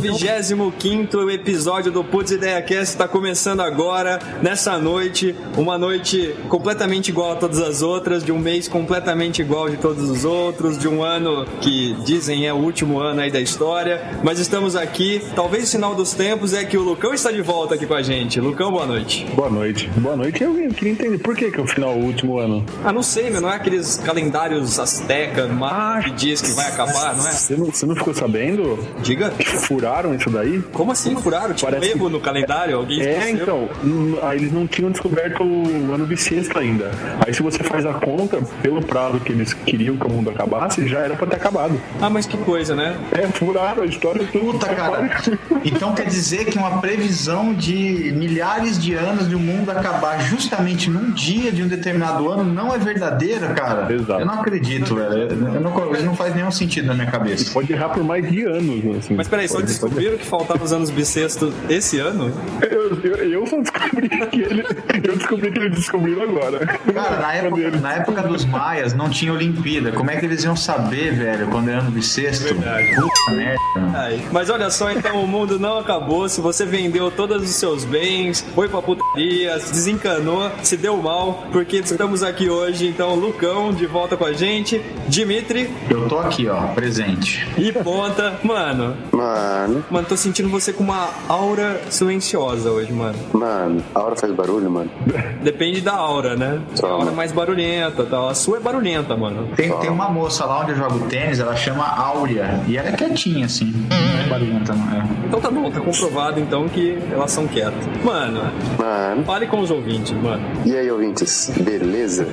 25 episódio do Putz Ideia Cast está começando agora, nessa noite. Uma noite completamente igual a todas as outras, de um mês completamente igual de todos os outros, de um ano que dizem é o último ano aí da história. Mas estamos aqui. Talvez o sinal dos tempos é que o Lucão está de volta aqui com a gente. Lucão, boa noite. Boa noite. Boa noite. Eu queria entender por que, que é o final o último ano. Ah, não sei, meu. Não é aqueles calendários azteca ah, que diz que vai acabar, não é? Você não, você não ficou sabendo? Diga. Furaram isso daí? Como assim furaram? Tipo, Parece erro que- no calendário? Alguém É, esqueceu? então. hum, Aí eles não tinham descoberto o ano bissexto ainda. Aí se você faz a conta, pelo prazo que eles queriam que o mundo acabasse, já era pra ter acabado. Ah, mas que coisa, né? É, furaram a história toda. Puta, cara. Então quer dizer que uma previsão de milhares de anos de o mundo acabar justamente num dia de um determinado ano não é verdadeira, cara? Exato. Eu não acredito, velho. Eu não, isso não faz nenhum sentido na minha cabeça. Pode errar por mais de anos, assim. Mas peraí, só Pode- descobriram que faltavam os anos bissextos esse ano? Eu, eu, eu só descobri que ele. Eu descobri que eles descobriram agora. Cara, na época, na época dos maias não tinha Olimpíada. Como é que eles iam saber, velho, quando era ano bissexto? Verdade. Puta merda. Ai, Mas olha só, então o mundo não acabou. Se você vendeu todos os seus bens, foi pra putaria, se desencanou, se deu mal, porque estamos aqui hoje. Então, Lucão de volta com a gente, Dimitri Eu tô aqui, ó, presente. e Ponta. Mano, Mano, mano, tô sentindo você com uma aura silenciosa hoje, mano. mano, a hora faz barulho, mano. Depende da aura, né? Toma. aura mais barulhenta, tal. A sua é barulhenta, mano. Tem, tem uma moça lá onde eu jogo tênis, ela chama Áurea. E ela é quietinha, assim. Não é barulhenta, não é? Então tá bom, tá comprovado então que elas são quietas. Mano, Mano, fale com os ouvintes, mano. e aí, ouvintes? Beleza?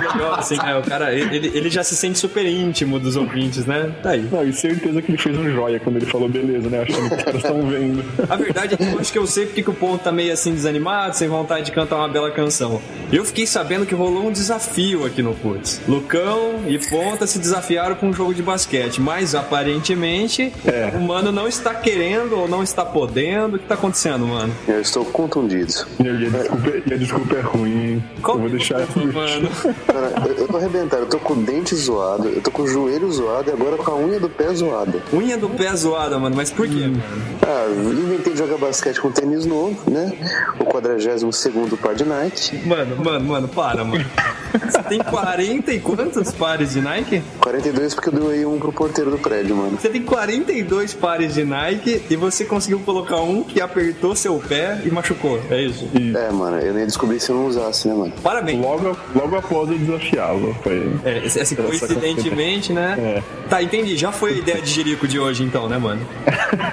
Legal, assim, né, o cara, ele, ele já se sente super íntimo dos ouvintes, né? Tá aí. Não, e certeza que ele fez um joia quando ele falou beleza, né? Achando que os caras estão vendo. A verdade é que eu acho que eu sei porque que o ponto tá meio assim desanimado, sem vontade de cantar uma bela canção. Eu fiquei sabendo que rolou um desafio aqui no Putz. Lucão e Ponta se desafiaram com um jogo de basquete, mas aparentemente É. o mano não está querendo ou não está podendo. O que tá acontecendo, mano? Eu estou contundido. E a desculpa, e a desculpa é ruim. Qual eu vou é deixar isso. mano? Cara, eu, eu tô arrebentado, eu tô com o dente zoado, eu tô com o joelho zoado e agora com a unha do pé zoada. Unha do pé zoada, mano, mas por quê, mano? Ah, inventei de jogar basquete com tênis novo, né? O 42 segundo par de Nike. Mano, mano, mano, para, mano. Você tem 40 e quantos pares de Nike? 42 porque eu doei um pro porteiro do prédio, mano. Você tem 42 pares de Nike e você conseguiu colocar um que apertou seu pé e machucou. É isso? É, mano, eu nem descobri se eu não usasse, né, mano? Parabéns. Logo, logo após eu desafiá-lo. Foi. É, assim, Essa coincidentemente, né? É. Tá, entendi. Já foi a ideia de Jerico de hoje, então, né, mano?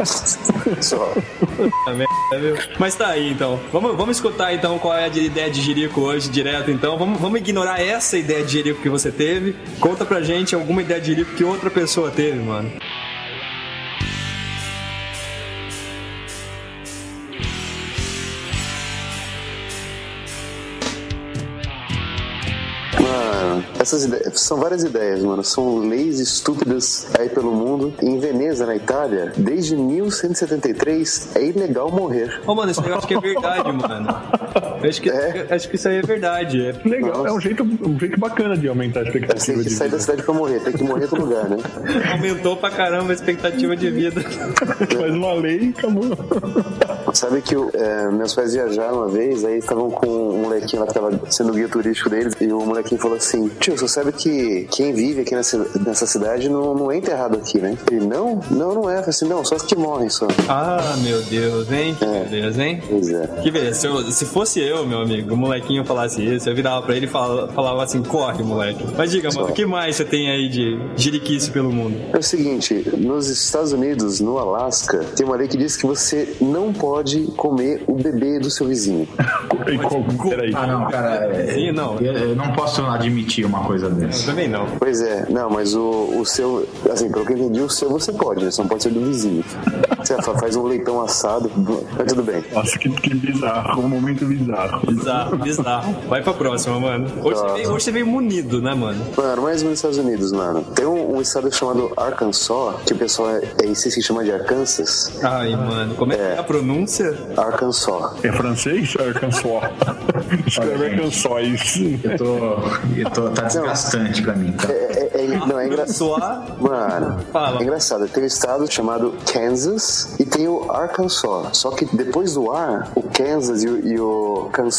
Só. Mas tá aí, então. Vamos, vamos escutar, então, qual é a de- ideia de Jerico hoje, direto, então. Vamos, vamos ignorar essa ideia de Jerico que você teve. Conta pra gente alguma ideia de Jerico que outra pessoa teve, mano. Essas ideias, são várias ideias, mano. São leis estúpidas aí pelo mundo. Em Veneza, na Itália, desde 1173 é ilegal morrer. Ô, mano, isso eu acho que é verdade, mano. Acho que, É? acho que isso aí é verdade. É- Legal, é um jeito, um jeito bacana de aumentar a expectativa tem que de sair da vida. cidade pra morrer, tem que morrer em outro lugar, né? Aumentou pra caramba a expectativa de vida. Faz uma lei e acabou. Sabe que é, meus pais viajaram uma vez, aí estavam com um molequinho lá que tava sendo guia turístico deles, e o molequinho falou assim: Tio, você sabe que quem vive aqui nessa, nessa cidade não, não é enterrado aqui, né? Ele, não, não, não é. Eu falei assim: não, só os que morrem só. Ah, meu Deus, hein? Que beleza, hein? Pois é. Que beleza. Se, eu- se fosse eu, meu amigo, o molequinho falasse isso, eu virava pra ele e falava, falava assim: corre, moleque. Mas diga, mano, o que mais você tem aí de jiriquice pelo mundo? É o seguinte, nos Estados Unidos, no Alasca, tem uma lei que diz que você não pode comer o bebê do seu vizinho. E como? Peraí. Ah, não, cara. é- Sim, não. Eu, eu não posso admitir uma coisa Eu dessa. também não. Pois é, não, mas o, o seu, assim, pelo que eu entendi, o seu você pode? Só não pode ser do vizinho. Você faz um leitão assado, mas tudo bem. Nossa, que, que bizarro, um momento bizarro. Bizarro, bizarro. Vai pra próxima, mano. Hoje, você veio, hoje você veio munido, né, mano? Mano, mais nos Estados Unidos, mano. Tem um, um estado chamado Arkansas, que o pessoal é, é isso se chama de Arkansas. Ai, mano, como é que é a pronúncia? Arkansas. É francês? Arkansas. Escreve Arkansas. Eu tô. Eu tô tá desgastante pra mim, tá? É, é, é- não, é engraçado. Mano, Fala. é engraçado. Tem um estado chamado Kansas e tem o Arkansas. Só que depois do ar, o Kansas e o, e o Kansas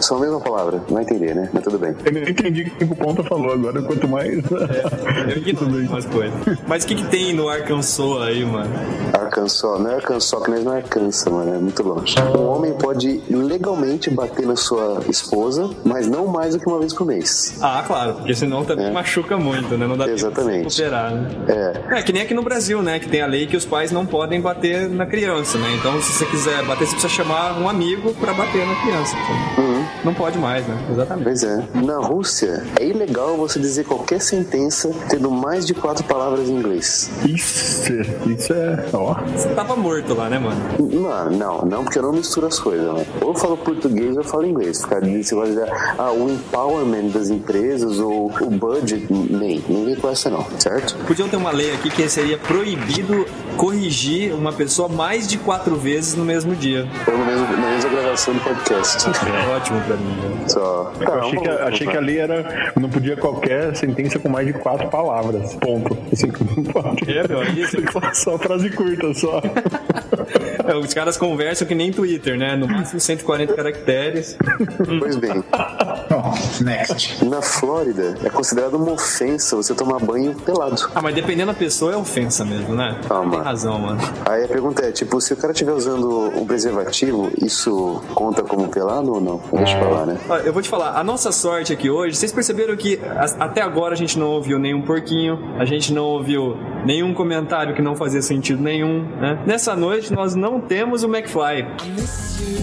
são a mesma palavra. Não vai entender, né? Mas tudo bem. Eu nem entendi o que o Ponta falou agora, quanto mais. Eu ignoro umas coisas. Mas o que, que tem no Arkansas aí, mano? Arkansas, não é Arkansas, que nós não é Arkansas, mano, é muito longe. Um homem pode legalmente bater na sua esposa, mas não mais do que uma vez por mês. Ah, claro, porque senão também É. machuca muito, né? Não dá tempo de Exatamente. recuperar, né? É. É, que nem aqui no Brasil, né? Que tem a lei que os pais não podem bater na criança, né? Então, se você quiser bater, você precisa chamar um amigo pra bater na criança. Não pode mais, né? Exatamente. Pois é. Na Rússia, é ilegal você dizer qualquer sentença tendo mais de quatro palavras em inglês. Isso, isso é. Ó. Você tava morto lá, né, mano? Não, não, não, porque eu não misturo as coisas, né? Ou eu falo português ou eu falo inglês. Ficar você vai dizer, ah, o empowerment das empresas ou o budget, nem, ninguém conhece não, certo? Podiam ter uma lei aqui que seria proibido corrigir uma pessoa mais de quatro vezes no mesmo dia. Ou no mesmo, na mesma gravação do podcast. É ótimo pra mim, né? Só. Eu achei, que, achei que a lei era. Não podia qualquer sentença com mais de quatro palavras. Ponto. Assim, não pode. É, meu, isso- Só frase curta, só. É, os caras conversam que nem Twitter, né? No máximo 140 caracteres. Pois bem, Bom, next. na Flórida é considerado uma ofensa você tomar banho pelado. Ah, mas dependendo da pessoa é ofensa mesmo, né? Ah, mano. Razão, mano. Aí a pergunta é, tipo, se o cara estiver usando um preservativo, isso conta como pelado ou não? Deixa pra lá, né? Ó, Eu vou te falar, a nossa sorte aqui hoje, vocês perceberam que as- até agora a gente não ouviu nenhum porquinho, a gente não ouviu nenhum comentário que não fazia sentido nenhum, né? Nessa noite nós não temos o McFly. miss you.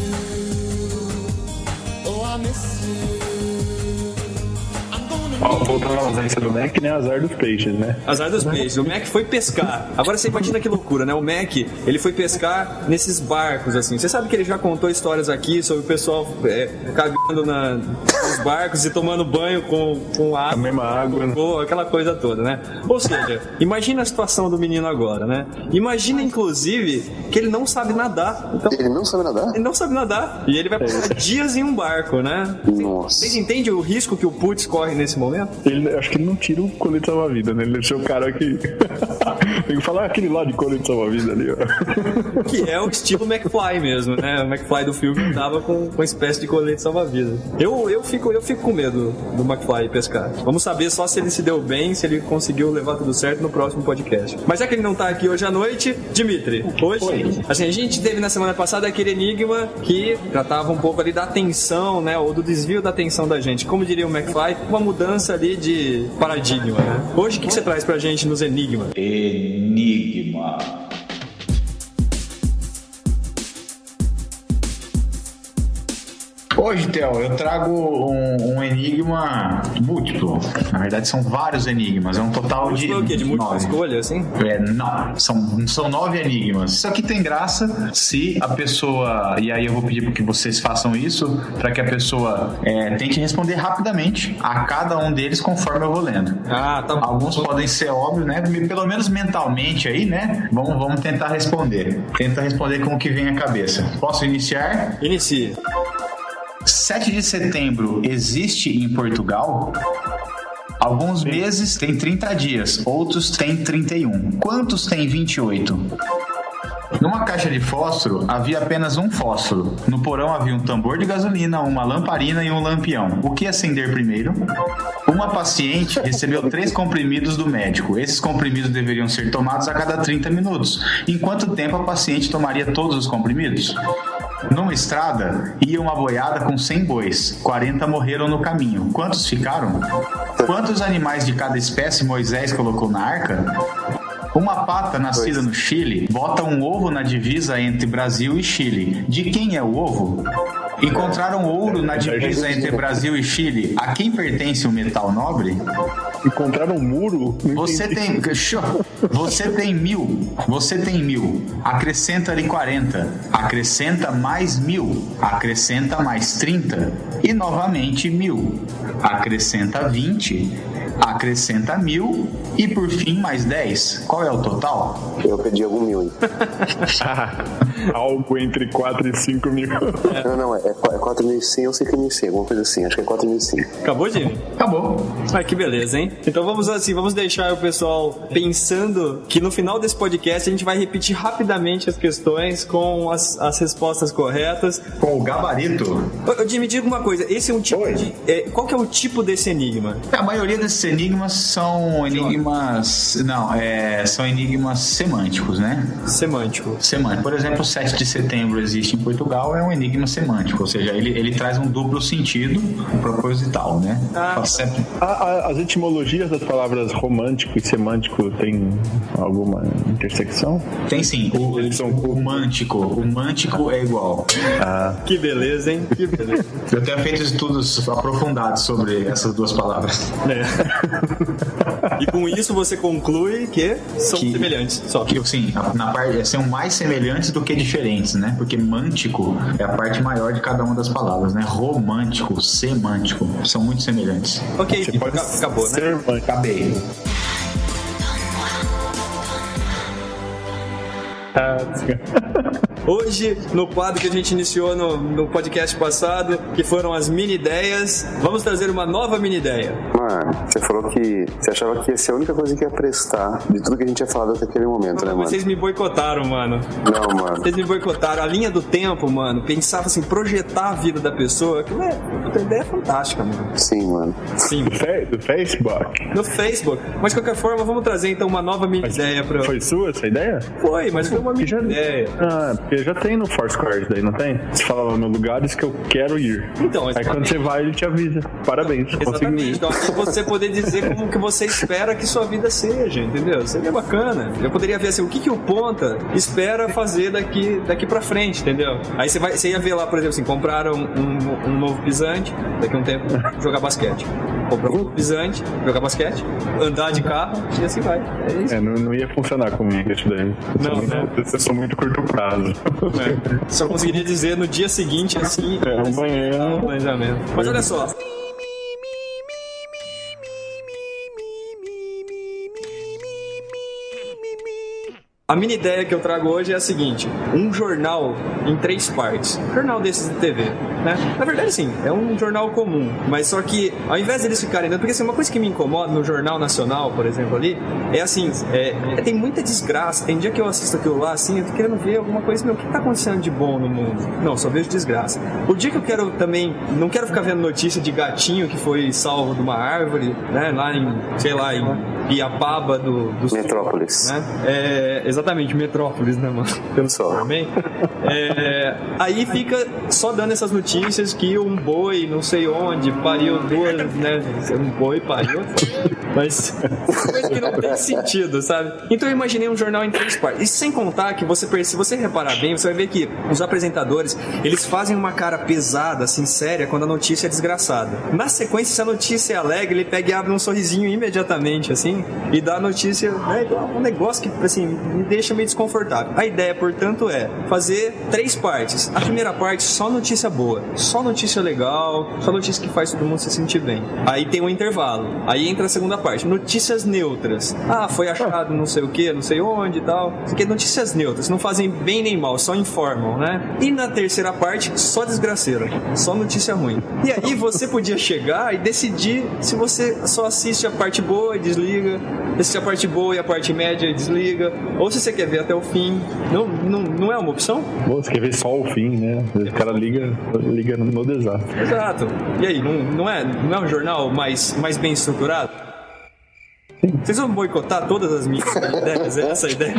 Oh, I miss you. Voltando à ausência do Mac, né? Azar dos peixes, né? Azar dos peixes. O Mac foi pescar. Agora você imagina que loucura, né? O Mac, ele foi pescar nesses barcos, assim. Você sabe que ele já contou histórias aqui sobre o pessoal é, cagando na, nos barcos e tomando banho com, com água. A mesma água, né? Aquela coisa toda, né? Ou seja, imagina a situação do menino agora, né? Imagina, inclusive, que ele não sabe nadar. Então, Ele não sabe nadar? ele não sabe nadar. E ele vai passar dias em um barco, né? Nossa. Vocês entendem o risco que o Putz corre nesse momento? Ele, acho que ele não tira o colete salva-vida, né? Ele ser o cara que. Tem que falar aquele lá de colete salva-vida ali, ó. Que é o estilo McFly mesmo, né? O McFly do filme andava com, com uma espécie de colete salva-vidas. Eu, eu, fico, eu fico com medo do McFly pescar. Vamos saber só se ele se deu bem, se ele conseguiu levar tudo certo no próximo podcast. Mas já que ele não tá aqui hoje à noite, Dimitri, hoje, assim, a gente teve na semana passada aquele enigma que tratava um pouco ali da atenção, né? Ou do desvio da atenção da gente. Como diria o McFly, uma mudança ali de paradigma, né? Hoje, o que, que você traz pra gente nos enigmas? Enigma. Hoje, Theo, eu trago um, um enigma múltiplo. Na verdade, são vários enigmas. É um total de. Foi o quê? De múltipla nove. escolha, assim? É, não, são, são nove enigmas. Isso aqui tem graça se a pessoa. E aí eu vou pedir para que vocês façam isso, para que a pessoa é, tente responder rapidamente a cada um deles conforme eu vou lendo. Ah, tá bom. Alguns podem ser óbvios, né? Pelo menos mentalmente aí, né? Vamos, vamos tentar responder. Tenta responder com o que vem à cabeça. Posso iniciar? Inicie. 7 de setembro existe em Portugal? Alguns meses têm 30 dias, outros têm 31. Quantos têm 28? Numa caixa de fósforo havia apenas um fósforo. No porão havia um tambor de gasolina, uma lamparina e um lampião. O que acender primeiro? Uma paciente recebeu três comprimidos do médico. Esses comprimidos deveriam ser tomados a cada 30 minutos. Em quanto tempo a paciente tomaria todos os comprimidos? Numa estrada, ia uma boiada com 100 bois. 40 morreram no caminho. Quantos ficaram? Quantos animais de cada espécie Moisés colocou na arca? Uma pata nascida no Chile bota um ovo na divisa entre Brasil e Chile. De quem é o ovo? Encontraram ouro na divisa entre Brasil e Chile. A quem pertence o metal nobre? Encontraram um muro? Você tem. Você tem mil. Você tem mil. Acrescenta ali 40. Acrescenta mais mil. Acrescenta mais 30. E novamente mil. Acrescenta 20. Acrescenta mil. E por fim mais 10. Qual é o total? Eu pedi algum mil, hein? Algo entre 4 e 5 mil. Não, não, é, é 4.100, eu sei que é 1.100, alguma coisa assim, acho que é 4.100. Acabou, Jimmy? Acabou. Ah, que beleza, hein? Então vamos assim, vamos deixar o pessoal pensando que no final desse podcast a gente vai repetir rapidamente as questões com as, as respostas corretas. Com o gabarito. Ô, ô, Jimmy, diga uma coisa, esse é um tipo Oi. de... é, qual que é o tipo desse enigma? A maioria desses enigmas são enigmas. Não, é, são enigmas semânticos, né? Semântico. Semântico. Por exemplo, o 7 de setembro existe em Portugal, é um enigma semântico, ou seja, ele, ele traz um duplo sentido proposital, né? Ah. Sempre- A- a- As etimologias das palavras romântico e semântico têm alguma intersecção? Tem sim, o, Eles são- o mântico. O mântico é igual. Que beleza, hein? Que beleza. Eu tenho feito estudos aprofundados sobre essas duas palavras. É. E com isso você conclui que são Que- semelhantes. Só. Que, assim, na parte, são mais semelhantes do que diferentes, né? Porque mântico é a parte maior de cada uma das palavras, né? Romântico, semântico, são muito semelhantes. Ok, Você pode aca- acabou, né? Acabei. Ah, Hoje, no quadro que a gente iniciou no, no podcast passado, que foram as mini ideias, vamos trazer uma nova mini ideia. Mano, você falou que você achava que ia ser a única coisa que ia prestar de tudo que a gente tinha falado até aquele momento, né, Mas mano? vocês me boicotaram, mano. Não, mano. Vocês me boicotaram. A linha do tempo, mano, pensava assim, projetar a vida da pessoa, aquilo é, a ideia é fantástica, mano. Sim, mano. Sim, do Facebook. no Facebook. Mas de qualquer forma, vamos trazer então uma nova mini ideia pra. Foi sua essa ideia? Foi, mas foi uma mini já, ideia. Ah, porque já tem no Foursquare isso daí, não tem? Você fala no lugares que eu quero ir. Então, Aí quando você vai, ele te avisa. Parabéns, conseguiu Exatamente. ir. Então, é você poder dizer como que você espera que sua vida seja, entendeu? Seria bacana. Eu poderia ver assim, o que, que o ponta espera fazer daqui, daqui pra frente, entendeu? Aí você, vai, você ia ver lá, por exemplo, assim, compraram um, um novo pisante, daqui a um tempo, jogar basquete. Comprar um pisante, jogar basquete, andar de carro e assim vai. É isso. É, não, não ia funcionar comigo isso daí. Eu Não, muito, né? eu sou muito curto prazo. Né? Só conseguiria dizer no dia seguinte, assim, É, um um banheiro. planejamento. Mas olha só, A mini ideia que eu trago hoje é a seguinte: um jornal em três partes. Jornal desses de TV, né? Na verdade, sim, é um jornal comum, mas só que ao invés deles ficarem dando. Porque assim, uma coisa que me incomoda no Jornal Nacional, por exemplo, ali, é assim: é, é- tem muita desgraça. Tem dia que eu assisto aquilo lá, assim, eu tô querendo ver alguma coisa, meu, o que tá acontecendo de bom no mundo? Não, só vejo desgraça. O dia que eu quero também. Não quero ficar vendo notícia de gatinho que foi salvo de uma árvore, né? Lá em, sei lá, em Piapaba do, do Sul, Metrópolis. né? É, exatamente, Metrópolis, né, mano? Pelo Só. também. É, aí fica só dando essas notícias que um boi, não sei onde, pariu duas, né? Um boi pariu, mas coisa que não tem sentido, sabe? Então eu imaginei um jornal em três partes. E sem contar que você, se você reparar bem, você vai ver que os apresentadores, eles fazem uma cara pesada, assim, séria, quando a notícia é desgraçada. Na sequência, se a notícia é alegre, ele pega e abre um sorrisinho imediatamente, assim, e dá a notícia, né, um negócio que, assim, me deixa meio desconfortável. A ideia, portanto, é fazer três partes. A primeira parte, só notícia boa, só notícia legal, só notícia que faz todo mundo se sentir bem. Aí tem um intervalo. Aí entra a segunda parte, notícias neutras. Ah, foi achado não sei o que, não sei onde e tal. Aqui é notícias neutras, não fazem bem nem mal, só informam, né? E na terceira parte, só desgraceira, só notícia ruim. E aí você podia chegar e decidir se você só assiste a parte boa e desliga, assiste a parte boa e a parte média e desliga, ou se você quer ver até o fim. Não, não, não é uma opção? Você quer ver só o fim, né? O cara liga, liga no, no desastre. Exato. E aí, não, não, é, não é um jornal mais, mais bem estruturado? Vocês vão boicotar todas as minhas ideias? Essa a ideia?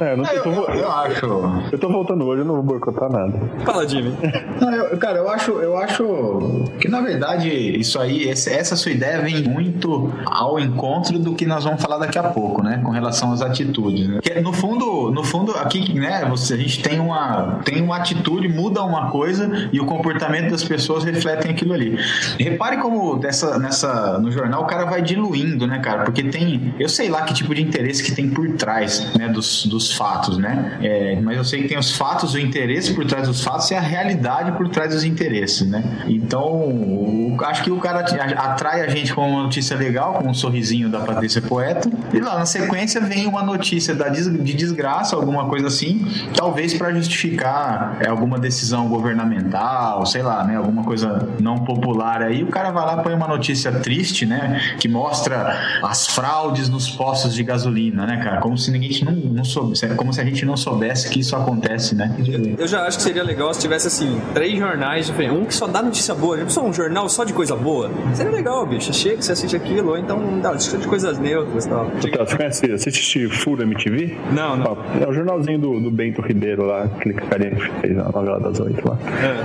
É, eu, não, eu, tô, Eu, eu acho. eu tô voltando hoje, eu não vou boicotar nada. Fala, Jimmy. Não, eu- cara, eu acho, eu acho que na verdade isso aí, esse- essa sua ideia vem muito ao encontro do que nós vamos falar daqui a pouco, né, com relação às atitudes. Né? Que, no fundo, no fundo aqui, né, você, a gente tem uma tem uma atitude, muda uma coisa e o comportamento das pessoas refletem aquilo ali. Repare como dessa, nessa no jornal o cara vai diluindo, né, cara? Porque tem, eu sei lá que tipo de interesse que tem por trás, né, dos, dos fatos, né? É, mas eu sei que tem os fatos, o interesse por trás dos fatos e a realidade por trás dos interesses, né? Então, o- acho que o cara atrai a gente com uma notícia legal, com um sorrisinho da Patrícia Poeta, e lá na sequência vem uma notícia da de desgraça, alguma coisa assim, talvez para justificar é, alguma decisão governamental, sei lá, né? Alguma coisa não popular aí, o cara vai lá põe uma notícia triste, né? Que mostra as fraudes nos postos de gasolina, né, cara? Como se ninguém não, não soubesse, como se a gente não soubesse que isso acontece, né? Eu já acho que seria legal se tivesse assim, três jornais diferentes. Um que só dá notícia boa, já pensou um jornal só de coisa boa? Seria legal, bicho. Chega, você assiste aquilo, ou então dá notícia de coisas neutras e tal. Então, você conhece, você assiste Furo MTV? Não, não. É o jornalzinho do, do Bento Ribeiro lá, aquele carinha que fez na novela das oito lá.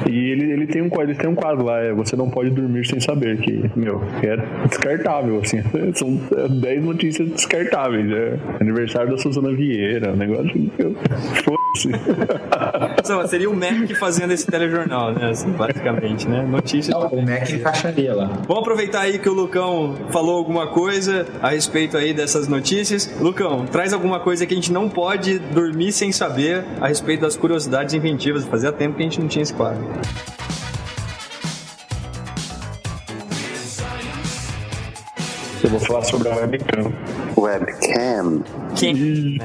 É. E ele, ele, tem um, quadro- ele tem um quadro lá, é Você Não Pode Dormir Sem Saber, que, meu, é descartável, assim. São é, 10 notícias descartáveis. É aniversário da Suzana Vieira, um negócio. Foda-se. Seria o Mac fazendo esse telejornal, né? Assim, basicamente, né? Notícias. O Mac encaixaria lá. Vamos aproveitar aí que o Lucão falou alguma coisa a respeito aí dessas notícias. Lucão, traz alguma coisa que a gente não pode dormir sem saber a respeito das curiosidades inventivas. Fazia tempo que a gente não tinha esse quadro. Eu vou falar sobre a webcam. Webcam. Quem?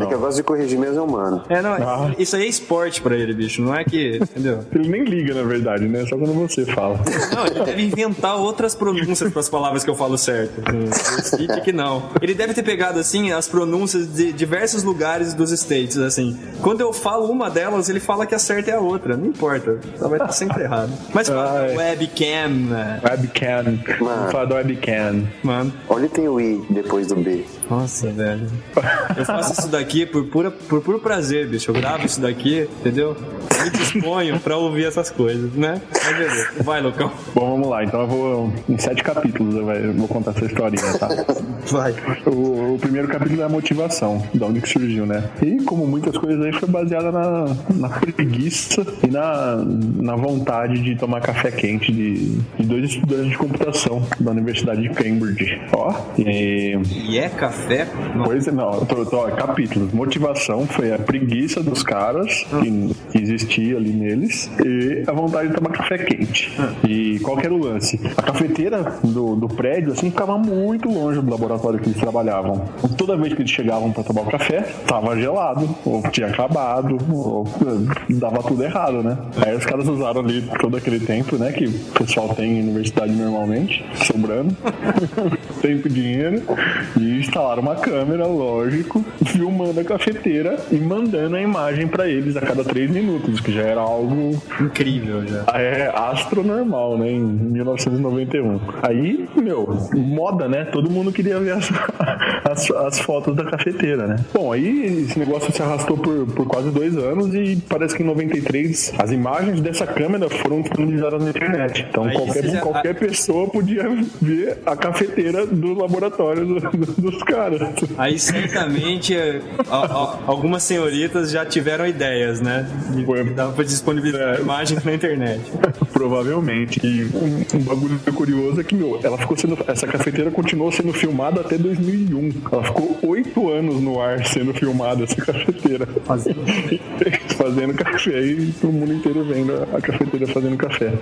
É que eu gosto de corrigir mesmo, humano. É, não, Ah. isso aí é esporte pra ele, bicho. Não é que. Entendeu? Ele nem liga, na verdade, né? Só quando você fala. Não, ele deve inventar outras pronúncias para as palavras que eu falo certo. O Stitch que não. Ele deve ter pegado, assim, as pronúncias de diversos lugares dos States, assim. Quando eu falo uma delas, ele fala que a certa é a outra. Não importa. Ela vai estar sempre errado. Mas fala webcam, né? Webcam. Mano. Vou falar da webcam. Mano. Onde tem o I depois do B? Nossa, velho. Eu faço isso daqui por, pura, por puro prazer, bicho. Eu gravo isso daqui, entendeu? Me disponho pra ouvir essas coisas, né? Mas beleza. Vai, Lucão. Bom, vamos lá. Então eu vou. Em sete capítulos eu eu vou contar essa historinha, tá? Vai. O, o primeiro capítulo é a motivação, da onde que surgiu, né? E como muitas coisas aí, foi baseada na, na preguiça e na, na vontade de tomar café quente de, de dois estudantes de computação da Universidade de Cambridge. Ó, e E é café? Não. Coisa não, eu tô, tô, ó, capítulos. Motivação foi a preguiça dos caras que, que existia ali neles e a vontade de tomar café quente. E qual era o lance? A cafeteira do, do prédio assim ficava muito longe do laboratório que eles trabalhavam. Toda vez que eles chegavam para tomar o café, tava gelado, ou tinha acabado, ou eh, dava tudo errado, né? Aí os caras usaram ali todo aquele tempo, né, que o pessoal tem em universidade normalmente, sobrando. tempo e dinheiro e instalaram uma câmera, lógico, filmando a cafeteira e mandando a imagem pra eles a cada três minutos, que já era algo Incrível já. é astronormal, né, em 1991. Aí, meu, moda, né? Todo mundo queria ver as, as, as fotos da cafeteira, né? Bom, aí esse negócio se arrastou por, por quase dois anos e parece que em 93 as imagens dessa câmera foram disponibilizadas na internet. Então Aí qualquer, já- qualquer pessoa podia ver a cafeteira do laboratório do- do- dos caras. Aí certamente é, a- a- algumas senhoritas já tiveram ideias, né? De, Foi. que dava pra disponibilizar É. imagens na internet. Provavelmente. E um, um bagulho curioso é que, meu, ela ficou sendo. Essa cafeteira continuou sendo filmada até 2001. Ela ficou oito anos no ar sendo filmada, essa cafeteira. Fazendo. fazendo café e todo mundo inteiro vendo a- cafeteira fazendo café.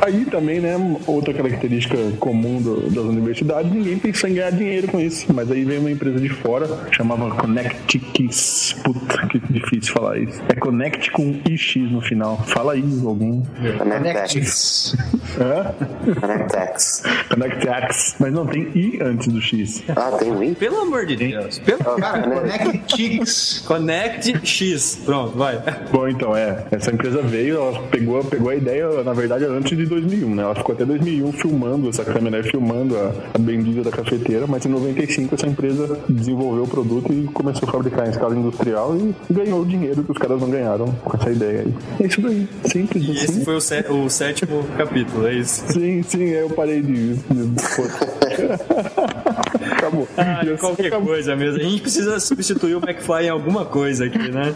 Aí também, né, outra característica comum do- das universidades universidade, ninguém pensou em ganhar dinheiro com isso. Mas aí veio uma empresa de fora, chamava Connectix. Puta, que difícil falar isso. É Connect com IX no final. Fala aí, alguém. Connectex. É? Connectex. Connectax. Mas não, tem I antes do X. Ah, tem um I? Pelo amor de Deus. Pelo... Cara, Connectix. Connect X. Pronto, vai. Bom, então, é. Essa empresa veio, ela pegou, pegou a ideia, na verdade, antes de 2001, né? Ela ficou até 2001 filmando, essa câmera aí filmando a, a bendita da cafeteira, mas em 95 essa empresa desenvolveu o produto e começou a fabricar em escala industrial e ganhou o dinheiro que os caras não ganharam com essa ideia aí. É isso daí. Simples E esse assim. foi o, sé- o sétimo capítulo, é isso. Sim, sim, eu parei de. de... Acabou. Ah, qualquer acabou. coisa mesmo. A gente precisa substituir o McFly em alguma coisa aqui, né?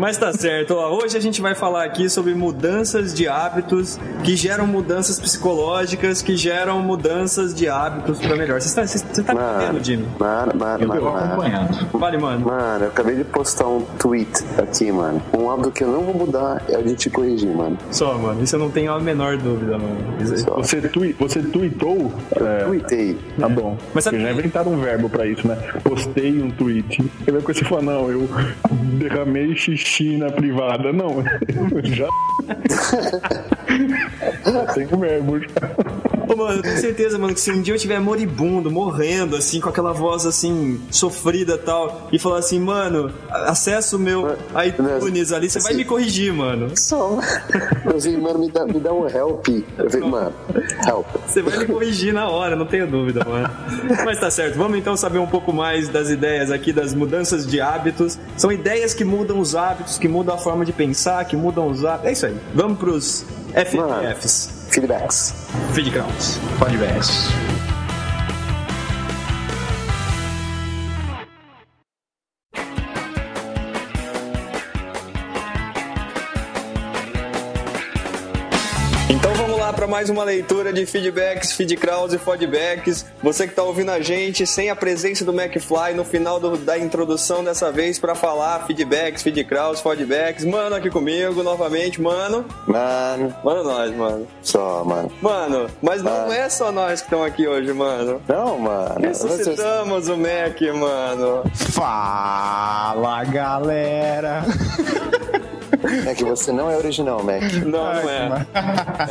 Mas tá certo. Ó, hoje a gente vai falar aqui sobre mudanças de hábitos que geram mudanças psicológicas, que geram mudanças de hábitos pra melhor. Você tá, você você tá Mano, entendendo, Jimmy? mano, mano, Eu mano, acompanhando. Vale, mano. Mano, eu acabei de postar um tweet aqui, mano. Um hábito que eu não vou mudar é o de te corrigir, mano. Só, mano. Isso eu não tenho a menor dúvida, mano. Só. Você, tui, você tweetou? É, Tuitei. Tá bom. Mas sabe- já inventaram um verbo pra isso, né? Postei um tweet. Aí vai com você falar, não, eu derramei xixi na privada. Não, já. tem verbo. já. Ô, mano, eu tenho certeza, mano, que se um dia eu estiver moribundo, morrendo, assim, com aquela voz, assim, sofrida e tal, e falar assim, mano, acessa o meu iTunes ali, você vai me corrigir, mano. Só. Falei, mano, me dá, me dá um help. Eu falei, mano, help. Você vai me corrigir na hora, não tenho dúvida, mano. Mas tá certo, vamos então saber um pouco mais das ideias aqui, das mudanças de hábitos. São ideias que mudam os hábitos, que mudam a forma de pensar, que mudam os hábitos. É isso aí. Vamos pros FFs. Feedbacks. Feed Crowns. Mais uma leitura de feedbacks, feedcrowds e feedbacks. Você que está ouvindo a gente sem a presença do McFly no final do- da introdução dessa vez para falar feedbacks, feedcrowds, feedbacks. Mano, aqui comigo novamente, mano. Mano, Mano, nós, mano. só, mano. Mano, mas não é só nós que estamos aqui hoje, mano. Não, mano. Ressuscitamos o Mac, mano. Fala, galera. É que você não é original, Mac. Não, Ai, não é.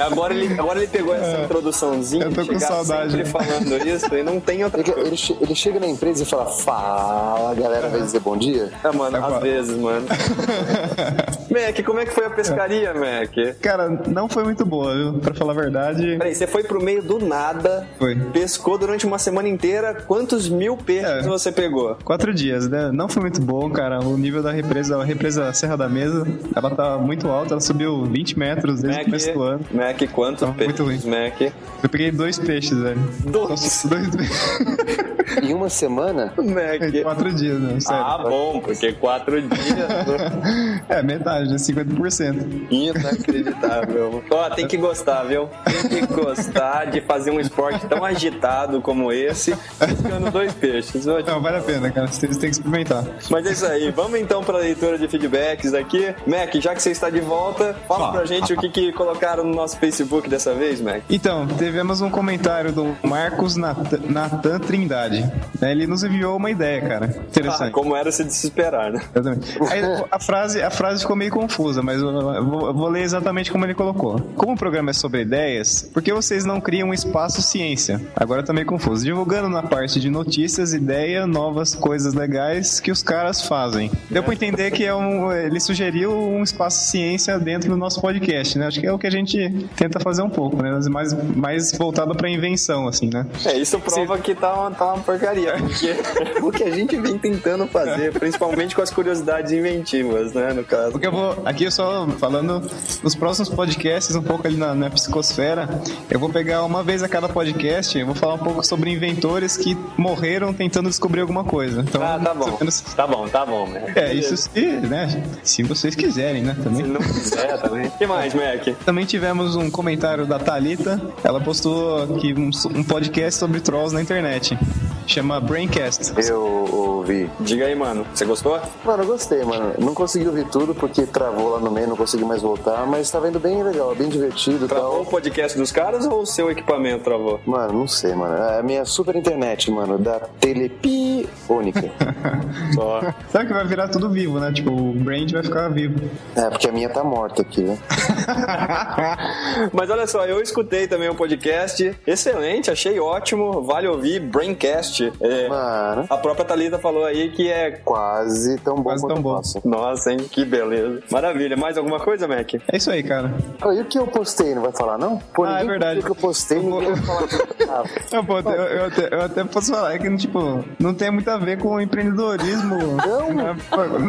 Agora ele, agora ele pegou essa introduçãozinha Eu tô com saudade. sempre falando isso e não tem outra Ele, coisa. ele ele chega na empresa e fala, fala, galera, vai dizer bom dia? É, mano, Agora. às vezes, mano. Mac, como é que foi a pescaria, Mac? Cara, não foi muito boa, viu? Pra falar a verdade, Peraí, você foi pro meio do nada, Foi. pescou durante uma semana inteira, quantos mil peixes É. você pegou? quatro dias, né? Não foi muito bom, cara. O nível da represa, a represa Serra da Mesa, ela tá muito alta, ela subiu 20 metros desde o começo do ano. Mac, quantos Tá muito peixes, Mac? Eu peguei dois peixes, velho. Dois? Nossa, dois Em uma semana, Mac. Quatro dias, né? Sério. Ah, bom, porque quatro dias. É, metade, né? 50%. Inacreditável. Ó, tem que gostar, viu? Tem que gostar de fazer um esporte tão agitado como esse, pescando dois peixes. Não, vale a pena, cara. Vocês têm que experimentar. Mas é isso aí, vamos então para a leitura de feedbacks aqui. Mac, já que você está de volta, fala pra gente o que, que colocaram no nosso Facebook dessa vez, Mac. Então, tivemos um comentário do Marcos Nat- Natan Trindade. né? Ele nos enviou uma ideia, cara. Ah, Interessante. como era se desesperar, né? Exatamente. Aí, a, frase, a frase ficou meio confusa, mas eu, eu vou, eu vou ler exatamente como ele colocou. Como o programa é sobre ideias, por que vocês não criam um espaço ciência? Agora tá meio confuso. Divulgando na parte de notícias, ideia, novas coisas legais que os caras fazem. Deu pra entender que é um, ele sugeriu um espaço ciência dentro do nosso podcast, né? Acho que é o que a gente tenta fazer um pouco, né? Mais, mais voltado pra invenção, assim, né? É, isso prova que tá uma, tá uma porcaria, porque o que a gente vem tentando fazer, principalmente com as curiosidades inventivas, né, no caso. Porque eu vou, aqui eu só falando nos próximos podcasts, um pouco ali na, na psicosfera, eu vou pegar uma vez a cada podcast, eu vou falar um pouco sobre inventores que morreram tentando descobrir alguma coisa. Então, Ah, tá bom. menos- Tá bom, tá bom, Mac. É, isso se, né, se vocês quiserem, né, Se também. não quiser também. O que mais, Mac? Também tivemos um comentário da Thalita, ela postou aqui um, um podcast sobre trolls na internet. chama Braincast. Eu ouvi. Diga aí, mano. Você gostou? Mano, eu gostei, mano. Não consegui ouvir tudo porque travou lá no meio, não consegui mais voltar, mas tava indo bem legal, bem divertido Travou tal. o podcast dos caras ou o seu equipamento travou? Mano, não sei, mano. É a minha super internet, mano, da Telepi única. Só. Sabe que vai virar tudo vivo, né? Tipo, o Brand vai ficar vivo. É, porque a minha tá morta aqui, né? Mas olha só, eu escutei também um podcast excelente, achei ótimo, vale ouvir, Braincast. É, Mano, a própria Thalita falou aí que é. quase tão bom Quase quanto tão o bom. nosso. Nossa, hein? Que beleza. Maravilha. Mais alguma coisa, Mac? É isso aí, cara. Ah, e o que eu postei, não vai falar, não? Pô, Ah, é verdade. o que eu postei, ninguém vai falar. Eu, eu até, eu até posso falar que, tipo, não tem muito a ver com empreendedorismo. Não?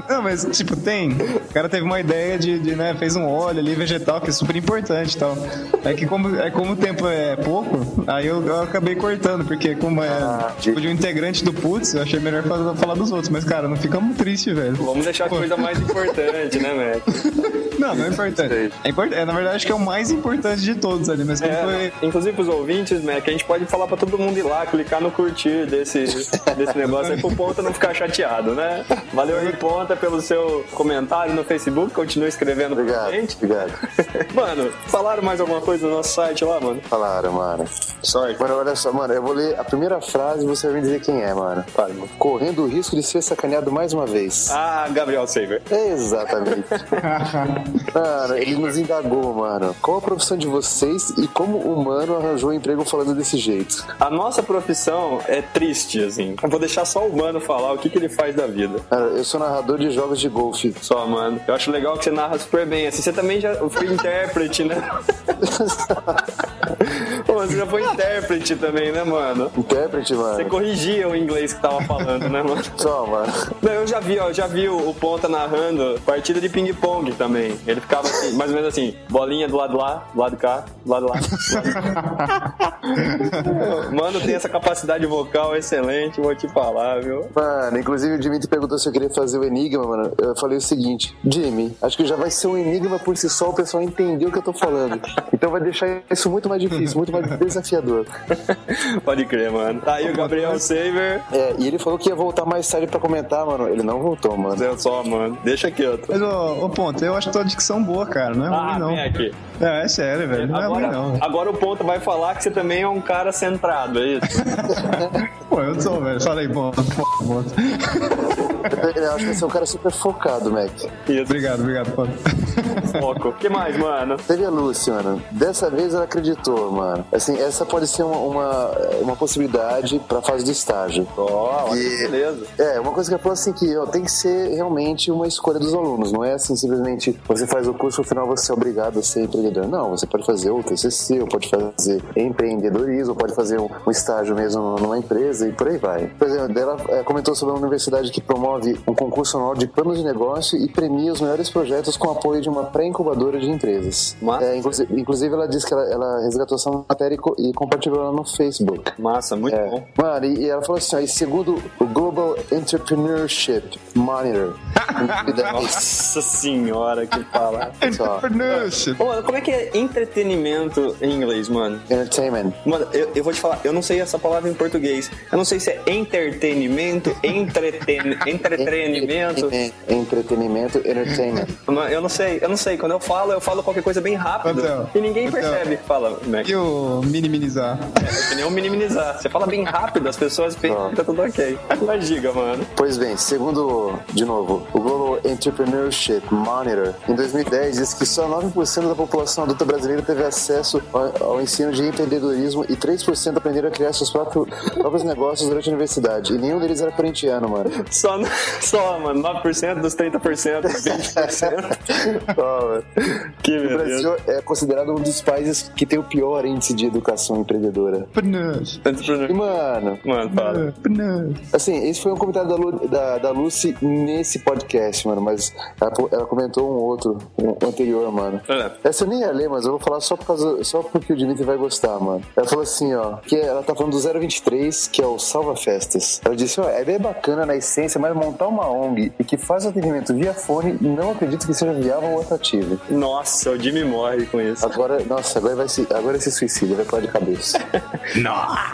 Não, mas, tipo, tem. O cara teve uma ideia de, de, né, fez um óleo ali vegetal, que é super importante e tal. É que como, é, como o tempo é pouco, aí eu, eu acabei cortando, porque como é, Ah, tipo, de um integrante do Putz, eu achei melhor falar, falar dos outros. Mas, cara, não fica muito triste, velho. Vamos deixar a coisa mais importante, né, Mac? Não, não é importante. É, import- é, na verdade, acho que é o mais importante de todos ali, mas quem É, foi... inclusive pros ouvintes, Mac, a gente pode falar pra todo mundo ir lá, clicar no curtir desse, desse negócio aí pro Ponta não ficar chateado, né? Valeu aí, Ponta, pelo seu comentário no Facebook, continua escrevendo pra Obrigado, gente. obrigado. Mano, falaram mais alguma coisa no nosso site lá, mano? Falaram, mano. Sorte. Mano, olha só, mano, eu vou ler a primeira frase e você vai me dizer quem é, mano. Mano. Correndo o risco de ser sacaneado mais uma vez. Ah, Gabriel Saver. Exatamente. mano, ele nos indagou, mano. Qual a profissão de vocês e como o humano arranjou um emprego falando desse jeito? A nossa profissão é triste, assim. Eu vou deixar só o mano falar o que, que ele faz da vida. Cara, eu sou narrador de jogos de golfe. Só, mano. Eu acho legal que você narra super bem. Assim, você também já foi intérprete, né? Pô, você já foi intérprete também, né, mano? Intérprete, Você mano. corrigia o inglês que tava falando, né, mano? Só, mano. Não, eu já vi, ó, eu já vi o, o Ponta narrando partida de ping-pong também. Ele ficava assim, mais ou menos assim, bolinha do lado lá, do lado cá, do lado lá. Mano, tem essa capacidade vocal excelente, vou te falar, viu? Mano, inclusive o Dimitri perguntou se eu queria fazer o enigma, mano. Eu falei o seguinte: Jimmy, acho que já vai ser um enigma por si só o pessoal entender o que eu tô falando. Então vai deixar isso muito mais difícil, muito mais desafiador. Pode crer, mano. Tá aí o Gabriel Saver. É, e ele falou que ia voltar mais tarde pra comentar, mano. Ele não voltou, mano. Zé só, mano. Deixa quieto. Mas, ô, ô, Ponto, eu acho tua dicção boa, cara. Não é Ah, ruim, não. vem aqui. É, é sério, velho. Não é Agora, ruim, não. agora o ponto vai falar que você também é um cara centrado, é isso? Pô, eu sou, velho. Fala aí, Ponto. Ponto. Eu acho que você é um cara super focado, Mac. Isso, Obrigado, obrigado, Ponto. foco. O que mais, mano? Teve a Lucy, mano. Dessa vez ela acreditou, mano. Assim, essa pode ser uma, uma, uma possibilidade pra fase do estágio. Ó, E- beleza. É, uma coisa que ela falou assim que ó, tem que ser realmente uma escolha dos alunos, não é assim simplesmente você faz o curso no final você é obrigado a ser empreendedor. Não, você pode fazer o TCC, ou pode fazer empreendedorismo, ou pode fazer um, um estágio mesmo numa empresa e por aí vai. Por exemplo, ela é, comentou sobre uma universidade que promove um concurso anual de planos de negócio e premia os melhores projetos com apoio de uma pré-incubadora de empresas. Massa. É, inclusive, inclusive, ela disse que ela, ela resgatou essa matéria e, e compartilhou ela no Facebook. Massa, muito É. bom. Mano, e, e ela falou assim, ó, segundo o Global Entrepreneurship Monitor, em 2010, Nossa senhora, que. Ô, como é que é entretenimento em inglês, mano? entertainment. Mano, eu, eu vou te falar, eu não sei essa palavra em português. Eu não sei se é entretenimento, entreten, entretenimento. Entretenimento, Entretenimento, entertainment. Mano, Eu não sei, eu não sei. Quando eu falo, eu falo qualquer coisa bem rápido Então, e ninguém então. percebe. Fala, Mac. E o minimizar? É que nem um minimizar. Você fala bem rápido, as pessoas pensam que tá tudo ok. Mas diga, mano. Pois bem, segundo, de novo, o Global Entrepreneurship Monitor, em 2010 diz que só 9% da população adulta brasileira teve acesso ao, ensino de empreendedorismo e 3% aprenderam a criar seus próprios, próprios negócios durante a universidade. E nenhum deles era corintiano, mano. Só, só mano, 9% dos 30%, 20%. Ó, mano. Que O. Brasil é considerado um dos países que tem o pior índice de educação empreendedora. Entrepreneurship. E, mano, Mano, fala. Entrepreneurship. assim, esse foi um comentário da, Lu, da, da Lucy nesse podcast, mano, mas ela, ela comentou um outro, um anterior, mano. É. Essa eu nem ia ler, mas eu vou falar só, por causa, só porque o Dimitri vai gostar, mano. Ela falou assim, ó, que ela tá falando do 023, que é o Salva Festas. Ela disse, ó, é bacana na essência, mas montar uma ONG e que faz atendimento via fone, não acredito que seja viável ou atrativo. Nossa, o Jimmy morre com isso. Agora, nossa, agora vai se, agora esse suicídio vai pular de cabeça.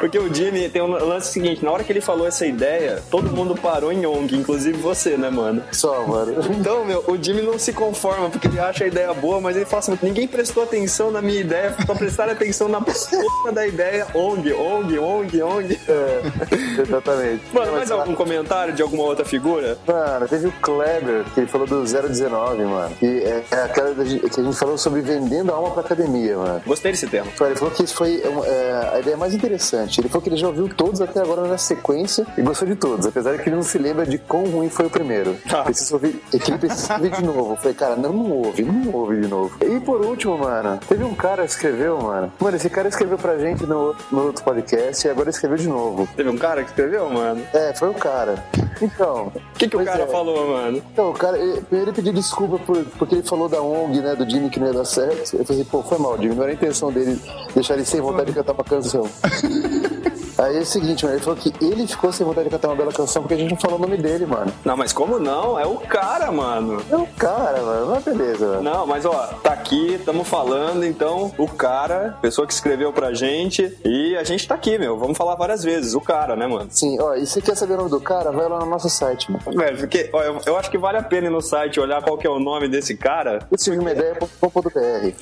Porque o Jimmy tem um lance seguinte, na hora que ele falou essa ideia, todo mundo parou em ONG, inclusive você, né, mano? Só, mano. Então, meu, o Jimmy não se conforma, porque ele acha a ideia boa, mas ele fala assim, ninguém prestou atenção na minha ideia, só prestaram atenção na porra da ideia ONG, ONG, ONG, ONG. É, exatamente. Mano, mais algum comentário de alguma outra figura? Mano, teve o Kleber, que ele falou do 019, mano. Que é, é aquela que a gente falou sobre vendendo a alma pra academia, mano. Gostei desse tema. Ele falou que isso foi um, é, a ideia mais interessante. Ele falou que ele já ouviu todos até agora na sequência e gostou de todos, apesar de que ele não se lembra de quão ruim foi o primeiro. Ah. Precisa ouvir, é que ele precisa ouvir de novo. Eu falei, cara, não, não ouve, não ouve de novo. E por último, mano, teve um cara que escreveu, mano. Mano, esse cara escreveu pra gente no, no outro podcast e agora escreveu de novo. Teve um cara que escreveu, mano? É, foi o cara. Então. O que, que o cara é. falou, mano? Então, o cara, ele, primeiro ele pediu desculpa por, porque ele falou da ONG, né, do Jimmy que não ia dar certo. Eu falei, pô, foi mal, Jimmy, não era a intenção dele deixar ele sem vontade de cantar uma canção. Aí é o seguinte, mano, ele falou que ele ficou sem vontade de cantar uma bela canção porque a gente não falou o nome dele, mano. Não, mas como não? É o cara, mano. É o cara, mano, mas beleza, mano. Não, mas ó, tá aqui, estamos falando, então, o cara, pessoa que escreveu pra gente, e a gente tá aqui, meu. Vamos falar várias vezes, o cara, né, mano? Sim, ó, e você quer saber o nome do cara? Vai lá no nosso site, mano. Velho, porque ó, eu, eu acho que vale a pena ir no site olhar qual que é o nome desse cara, Esse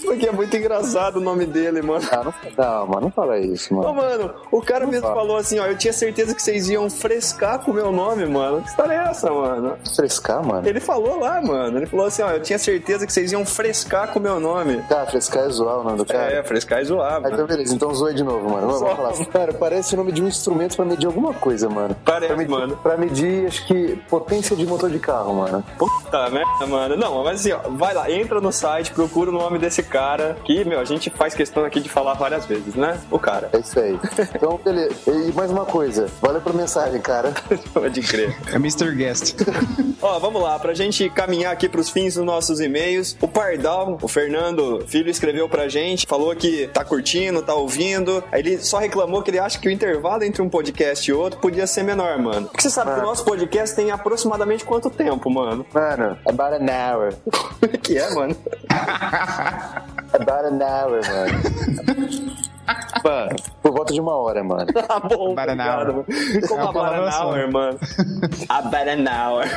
porque é muito engraçado o nome dele, mano. Ah, não, não, mano, não fala isso, Ô, mano. mano, o cara mesmo fala. falou assim, ó, eu tinha certeza que vocês iam frescar com o meu nome, mano. Que história é essa, mano? Frescar, mano. Ele falou lá, mano. Ele falou assim, ó, eu tinha certeza que vocês iam frescar com o meu nome. Tá, frescar é zoar o nome do cara. É, frescar e zoar, então mano. beleza, então zoe de novo, mano. Vamos falar. Cara, parece o nome de um instrumento pra medir alguma coisa, mano. Parece, pra medir, mano. Pra medir, acho que, potência de motor de carro, mano. Puta merda, mano. Não, mas assim, ó, vai lá, entra no site, procura o nome desse cara, que, meu, a gente faz questão aqui de falar várias vezes, né? O cara. É isso aí. Então, beleza. E mais uma coisa. Valeu por mensagem, cara. Pode crer. É Mr. Guest. Ó, vamos lá, pra gente caminhar aqui pros fins dos nossos e-mails. O Pardal, o Fernando Filho, escreveu pra gente, falou que tá curtindo, tá ouvindo. Aí ele só reclamou que ele acha que o intervalo entre um podcast e outro podia ser menor, mano. Porque você sabe que o Mano. nosso podcast tem aproximadamente quanto tempo, mano? Mano, about an hour. que é, mano? About an hour, mano. Mano, por volta de uma hora, mano. Tá bom, About an obrigado, hour. mano. É Como uma a. Baranauer, mano. A Baranauer.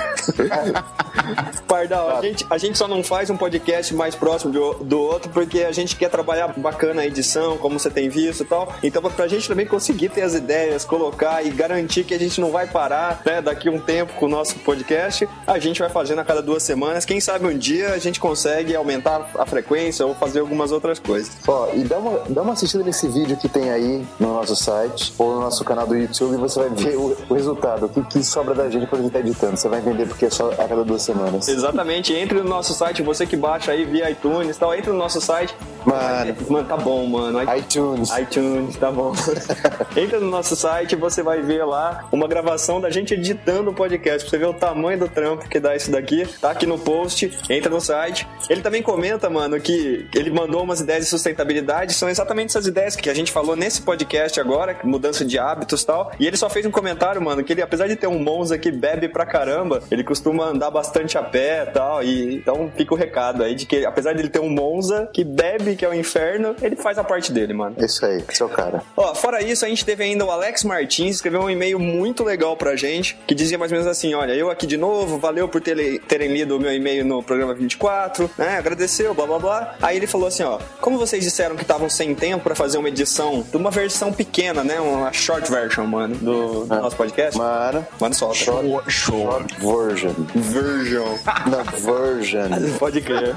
Pardal, a gente, a gente só não faz um podcast mais próximo do, do outro porque a gente quer trabalhar bacana a edição, como você tem visto e tal. Então, pra gente também conseguir ter as ideias, colocar e garantir que a gente não vai parar, né, daqui um tempo com o nosso podcast, a gente vai fazendo a cada duas semanas. Quem sabe um dia a gente consegue aumentar a frequência ou fazer algumas outras coisas. Ó, e dá uma, dá uma assistida nesse vídeo que tem aí no nosso site ou no nosso canal do YouTube e você vai ver o, o resultado, o que, que sobra da gente quando a gente tá editando. Você vai entender porque é só a cada duas semanas. Exatamente, entre no nosso site, você que baixa aí via iTunes e tal, entre no nosso site. Mano. Mano, tá bom, mano. iTunes. iTunes, tá bom. Entra no nosso site, você vai ver lá uma gravação da gente editando o podcast. Pra você ver o tamanho do trampo que dá isso daqui. Tá aqui no post, entra no site. Ele também comenta, mano, que ele mandou umas ideias de sustentabilidade. São exatamente essas ideias que a gente falou nesse podcast agora, mudança de hábitos e tal. E ele só fez um comentário, mano, que ele, apesar de ter um Monza que bebe pra caramba, ele costuma andar bastante a pé e tal. E então fica o recado aí de que, apesar de ele ter um Monza que bebe, que é o inferno, ele faz a parte dele, mano. Isso aí, seu cara. Ó, fora isso, a gente teve ainda o Alex Martins, escreveu um e-mail muito legal pra gente, que dizia mais ou menos assim, olha, eu aqui de novo, valeu por terem, terem lido o meu e-mail no programa 24, né, agradeceu, blá blá blá. Aí ele falou assim, ó, como vocês disseram que estavam sem tempo pra fazer uma edição de uma versão pequena, né, uma short version, mano, do, do nosso podcast, Mano, mano, solta. short, short version. Version. Não, version. Pode crer.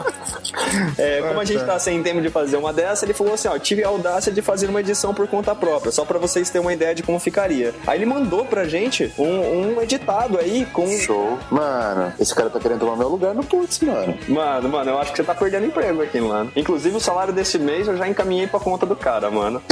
É, como a gente tá sem tempo de fazer uma dessa, ele falou assim, ó, tive a audácia de fazer uma edição por conta própria, só pra vocês terem uma ideia de como ficaria. Aí ele mandou pra gente um, um editado aí com... Show. Mano, esse cara tá querendo tomar meu lugar no Putz, mano. Mano, mano, eu acho que você tá perdendo emprego aqui, mano. Inclusive, o salário desse mês eu já encaminhei pra conta do cara, mano.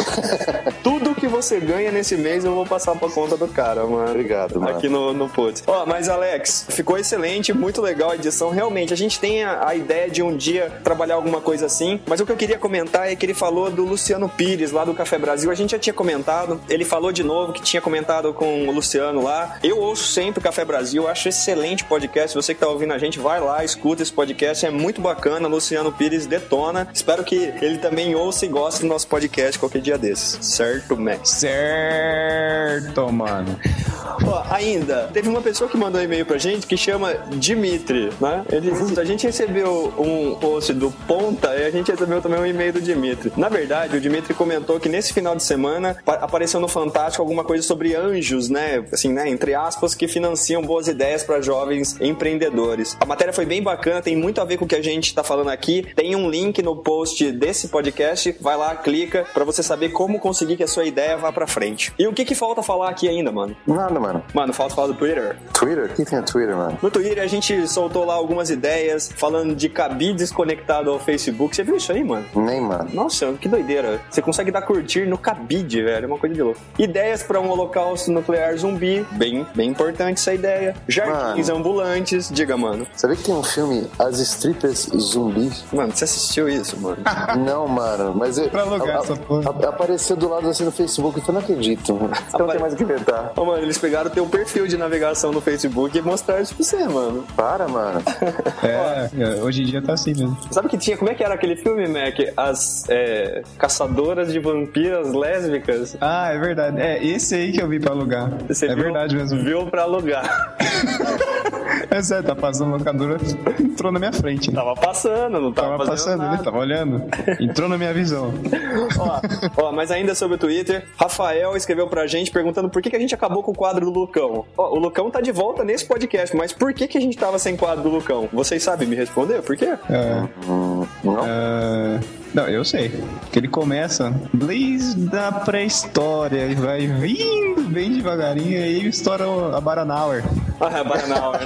Tudo que você ganha nesse mês eu vou passar pra conta do cara, mano. Obrigado, mano. Aqui no, no Putz. Ó, mas Alex, ficou excelente, muito legal a edição. Realmente, a gente tem a, a ideia de um dia trabalhar alguma coisa assim, mas o que eu queria comentar é que ele falou do Luciano Pires, lá do Café Brasil. A gente já tinha comentado, ele falou de novo que tinha comentado com o Luciano lá. Eu ouço sempre o Café Brasil, acho excelente podcast. Você que tá ouvindo a gente, vai lá, escuta esse podcast, é muito bacana. Luciano Pires detona. Espero que ele também ouça e goste do nosso podcast qualquer dia desses. Certo, Max? Certo, mano. Ó, ainda, teve uma pessoa que mandou um e-mail pra gente que chama Dimitri, né? Ele disse, a gente recebeu um post do Ponta e a gente recebeu também um e-mail do Dimitri. Na verdade, o Dimitri comentou que nesse final de semana pa- apareceu no Fantástico alguma coisa sobre anjos, né? Assim, né? Entre aspas, que financiam boas ideias para jovens empreendedores. A matéria foi bem bacana, tem muito a ver com o que a gente tá falando aqui. Tem um link no post desse podcast, vai lá, clica pra você saber como conseguir que a sua ideia vá pra frente. E o que que falta falar aqui ainda, mano? Nada, mano. Mano, falta falar do Twitter. Twitter? Quem tem a Twitter, mano? No Twitter a gente soltou lá algumas ideias falando de cabides conectado ao Facebook. Você viu isso aí, mano? Nem, mano. Nossa, que doideira. Você consegue dar curtir no cabide, velho. É uma coisa de louco. Ideias pra um holocausto nuclear zumbi. Bem, bem importante essa ideia. Jardins ambulantes. Diga, mano. Sabia que tem um filme As Strippers Zumbis? Mano, você assistiu isso, mano? Não, mano, mas eu, Pra alugar a- a-. a- apareceu do lado assim no Facebook. Eu falei, não acredito. mano. Então não tem mais o que inventar. Ô, mano, eles pegaram teu perfil de navegação no Facebook e mostraram isso pra você, mano. Para, mano. É, é, hoje em dia tá assim mesmo. Sabe que tinha. Como é que era aquele filme, Mac? As é, caçadoras de vampiras lésbicas. Ah, é verdade. É esse aí que eu vi pra alugar. Você é viu- verdade mesmo. Viu pra alugar. É sério, tá passando locadora, entrou na minha frente. Tava passando, não tava, Tava passando, nada. né? Tava olhando. Entrou na minha visão. ó, ó, mas ainda sobre o Twitter, Rafael escreveu pra gente perguntando por que, que a gente acabou com o quadro do Lucão. Ó, o Lucão tá de volta nesse podcast, mas por que, que a gente tava sem quadro do Lucão? Vocês sabem me responder? Por quê? É, Não? é, não, eu sei. Que ele começa desde a pré-história e vai vindo bem devagarinho e aí estoura a Baranauer. Ah, é Baranauer.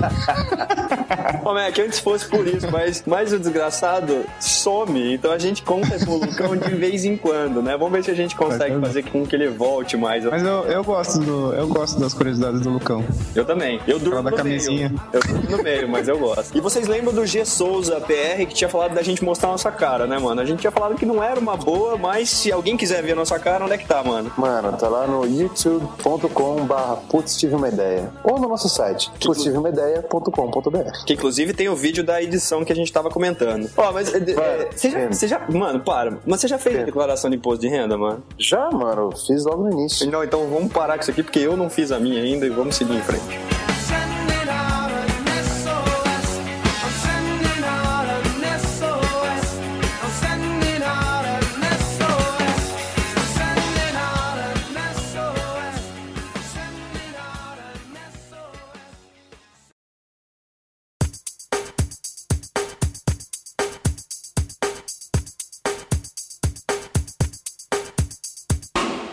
Ô, Mac, antes fosse por isso, mas, mas o desgraçado some, então a gente conta com o Lucão de vez em quando, né? Vamos ver se a gente consegue fazer com que ele volte mais. Mas eu, eu gosto do, eu gosto das curiosidades do Lucão. Eu também. Eu durmo da no camisinha. meio. Eu durmo no meio, mas eu gosto. E vocês lembram do G Souza PR que tinha falado da gente mostrar a nossa cara, né, mano? A gente tinha falado que não era uma boa, mas se alguém quiser ver a nossa cara, onde é que tá, mano? Mano, tá lá no youtube.com barra putz, tive uma ideia. Ou no nosso site, putztiveumaideiia.com.br. Que inclusive tem o vídeo da edição que a gente tava comentando. Ó, mas é, é, você já, você já. Mano, para. Mas você já fez a declaração de imposto de renda, mano? Já, mano, eu fiz logo no início. Não, então vamos parar com isso aqui, porque eu não fiz a minha ainda e vamos seguir em frente.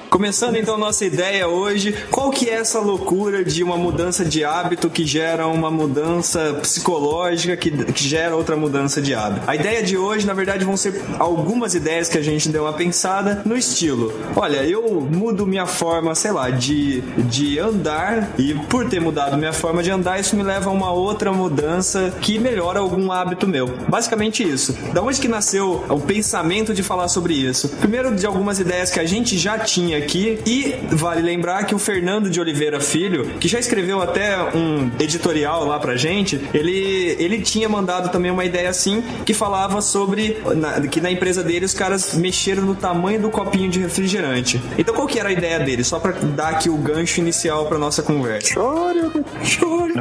Começando então nossa ideia hoje, qual que é essa loucura de uma mudança de hábito que gera uma mudança psicológica que, que gera outra mudança de hábito? A ideia de hoje, na verdade, vão ser algumas ideias que a gente deu uma pensada no estilo. Olha, eu mudo minha forma, sei lá, de, de andar e por ter mudado minha forma de andar, isso me leva a uma outra mudança que melhora algum hábito meu. Basicamente isso. Da onde que nasceu o pensamento de falar sobre isso? Primeiro de algumas ideias que a gente já tinha aqui e vale lembrar que o Fernando de Oliveira Filho, que já escreveu até um editorial lá pra gente, ele, ele tinha mandado também uma ideia assim que falava sobre na- que na empresa dele os caras mexeram no tamanho do copinho de refrigerante. Então qual que era a ideia dele? Só pra dar aqui o gancho inicial pra nossa conversa. Chore! chore.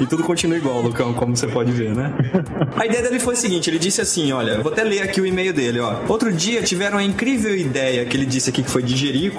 E tudo continua igual, Lucão, como você pode ver, né? A ideia dele foi a seguinte: ele disse assim: olha, vou até ler aqui o e-mail dele, ó. Outro dia tiveram a incrível ideia que ele disse aqui que foi de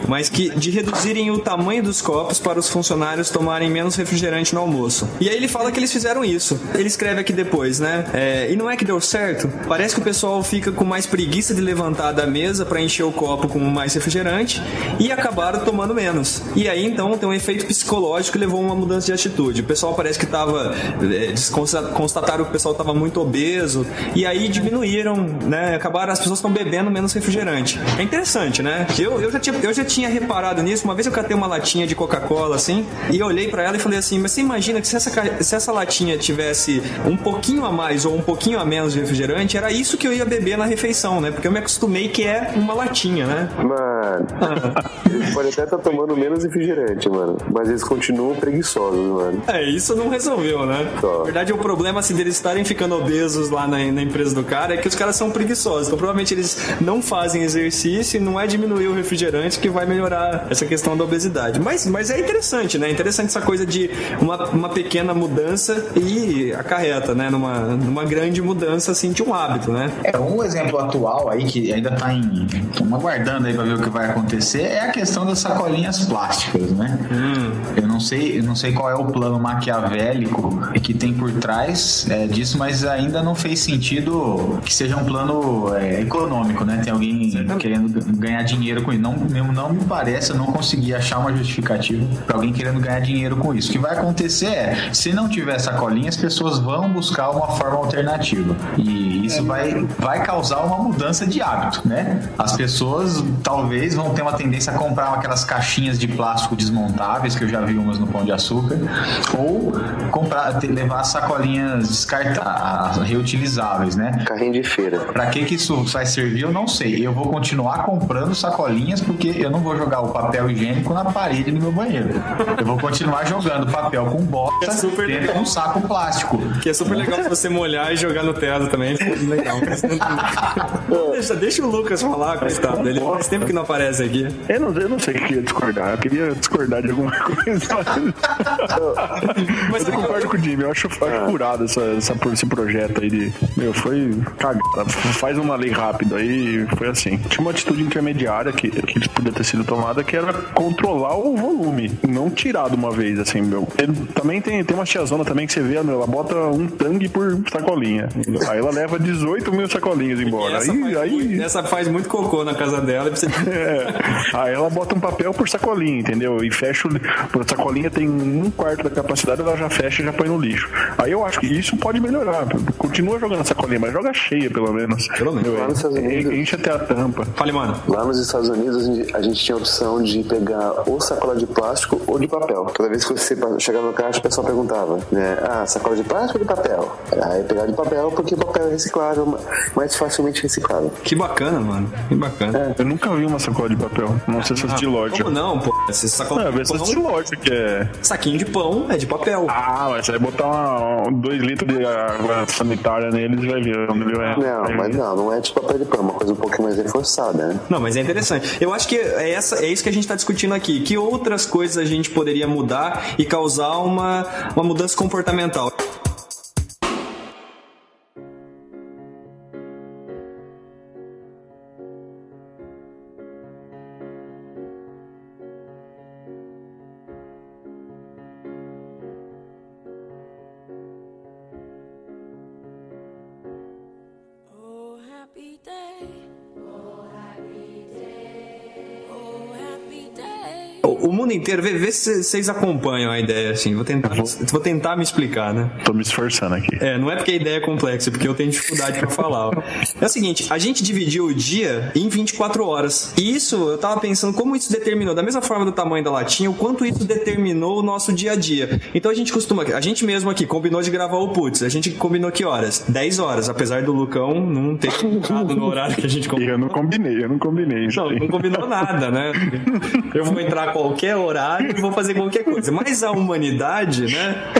Mas que de reduzirem o tamanho dos copos para os funcionários tomarem menos refrigerante no almoço. E aí ele fala que eles fizeram isso. Ele escreve aqui depois, né? É, e não é que deu certo? Parece que o pessoal fica com mais preguiça de levantar da mesa para encher o copo com mais refrigerante e acabaram tomando menos. E aí então tem um efeito psicológico que levou a uma mudança de atitude. O pessoal parece que tava. É, constataram que o pessoal tava muito obeso e aí diminuíram, né? Acabaram, as pessoas estão bebendo menos refrigerante. É interessante, né? Eu, eu, já tinha, eu já tinha reparado nisso. Uma vez eu catei uma latinha de Coca-Cola assim e eu olhei pra ela e falei assim: Mas você imagina que se essa, se essa latinha tivesse um pouquinho a mais ou um pouquinho a menos de refrigerante, era isso que eu ia beber na refeição, né? Porque eu me acostumei que é uma latinha, né? Mano, eles podem até estar tomando menos refrigerante, mano. Mas eles continuam preguiçosos, mano. É, isso não resolveu, né? Só. Na verdade, o problema assim, deles estarem ficando obesos lá na, na empresa do cara é que os caras são preguiçosos. Então, provavelmente, eles não fazem exercício e não é diminuir o refrigerante que vai melhorar essa questão da obesidade. Mas, mas é interessante, né? Interessante essa coisa de uma, uma pequena mudança e acarreta, né? Numa, numa grande mudança, assim, de um hábito, né? É, um exemplo atual aí que ainda tá em. Estamos aguardando aí pra ver o que vai acontecer é a questão das sacolinhas plásticas, né? Não sei, eu não sei qual é o plano maquiavélico que tem por trás é, disso, mas ainda não fez sentido que seja um plano é, econômico, né? Tem alguém querendo ganhar dinheiro com isso. Não, não, não me parece, eu não consegui achar uma justificativa pra alguém querendo ganhar dinheiro com isso. O que vai acontecer é, se não tiver sacolinha, as pessoas vão buscar uma forma alternativa. E isso vai, vai causar uma mudança de hábito, né? As pessoas talvez vão ter uma tendência a comprar aquelas caixinhas de plástico desmontáveis, que eu já vi umas no Pão de Açúcar, ou comprar, ter- levar sacolinhas descartáveis, reutilizáveis, né? Carrinho de feira. Pra que que isso vai servir, eu não sei. Eu vou continuar comprando sacolinhas porque eu não vou jogar o papel higiênico na parede do meu banheiro. Eu vou continuar jogando papel com bosta É super dentro de um saco plástico. Que é super legal se você molhar e jogar no teto também. Legal. deixa, deixa o Lucas falar, coitado. Ele faz tempo que não aparece aqui. Eu não, eu não sei o que eu ia discordar. Eu queria discordar de alguma coisa. Mas eu concordo com o Jimmy. Eu acho, acho furado essa, essa, esse projeto aí de. Meu, foi cagada. Faz uma lei rápida aí. Foi assim. Tinha uma atitude intermediária que, que podia ter sido tomada que era controlar o volume. Não tirar de uma vez, assim, meu. Ele, também tem, tem uma tiazona também que você vê, meu, ela bota um tangue por sacolinha. Aí ela leva 18 mil sacolinhas embora. Essa, Aí, faz aí, muito, essa faz muito cocô na casa dela e precisa. é. Aí ela bota um papel por sacolinha, entendeu? E fecha o. A sacolinha tem um quarto da capacidade, ela já fecha e já põe no lixo. Aí eu acho que isso pode melhorar. Continua jogando a sacolinha, mas joga cheia, pelo menos. Pelo menos. Lá nos Estados Unidos- Enche até a tampa. Fale, mano. Lá nos Estados Unidos, a gente, a gente tinha a opção de pegar ou sacola de plástico ou de papel. Toda vez que você chegava no caixa, o pessoal perguntava, né? Ah, sacola de plástico ou de papel? Aí pegar de papel porque o papel é reciclável, ma- mais facilmente reciclável. Que bacana, mano. Que bacana. Eu nunca vi uma sacola de papel. Não sei se é de loja. Como não, pô? Esse sacola Não, de essa é de loja que é. saquinho de pão é de papel. Ah, mas você vai botar uma, um, dois litros de água sanitária neles e vai ver onde ele vai. Não, vai mas não, não é de papel de pão, é uma coisa um pouquinho mais reforçada, né? Não, mas é interessante. Eu acho que é, essa, é isso que a gente está discutindo aqui. Que outras coisas a gente poderia mudar e causar uma, uma mudança comportamental? Mundo inteiro, vê, vê se vocês acompanham a ideia, assim. Vou tentar, vou tentar me explicar, né? Tô me esforçando aqui. É, não é porque a ideia é complexa, é porque eu tenho dificuldade pra falar. ó. É o seguinte, a gente dividiu o dia em 24 horas. E isso, eu tava pensando como isso determinou, da mesma forma do tamanho da latinha, o quanto isso determinou o nosso dia a dia. Então a gente costuma, a gente mesmo aqui combinou de gravar o Putz. A gente combinou que horas? 10 horas, apesar do Lucão não ter ficado no horário que a gente combinou. eu não combinei, eu não combinei Não, não combinou nada, né? Eu vou entrar a qualquer horário e vou fazer qualquer coisa. Mas a humanidade, né?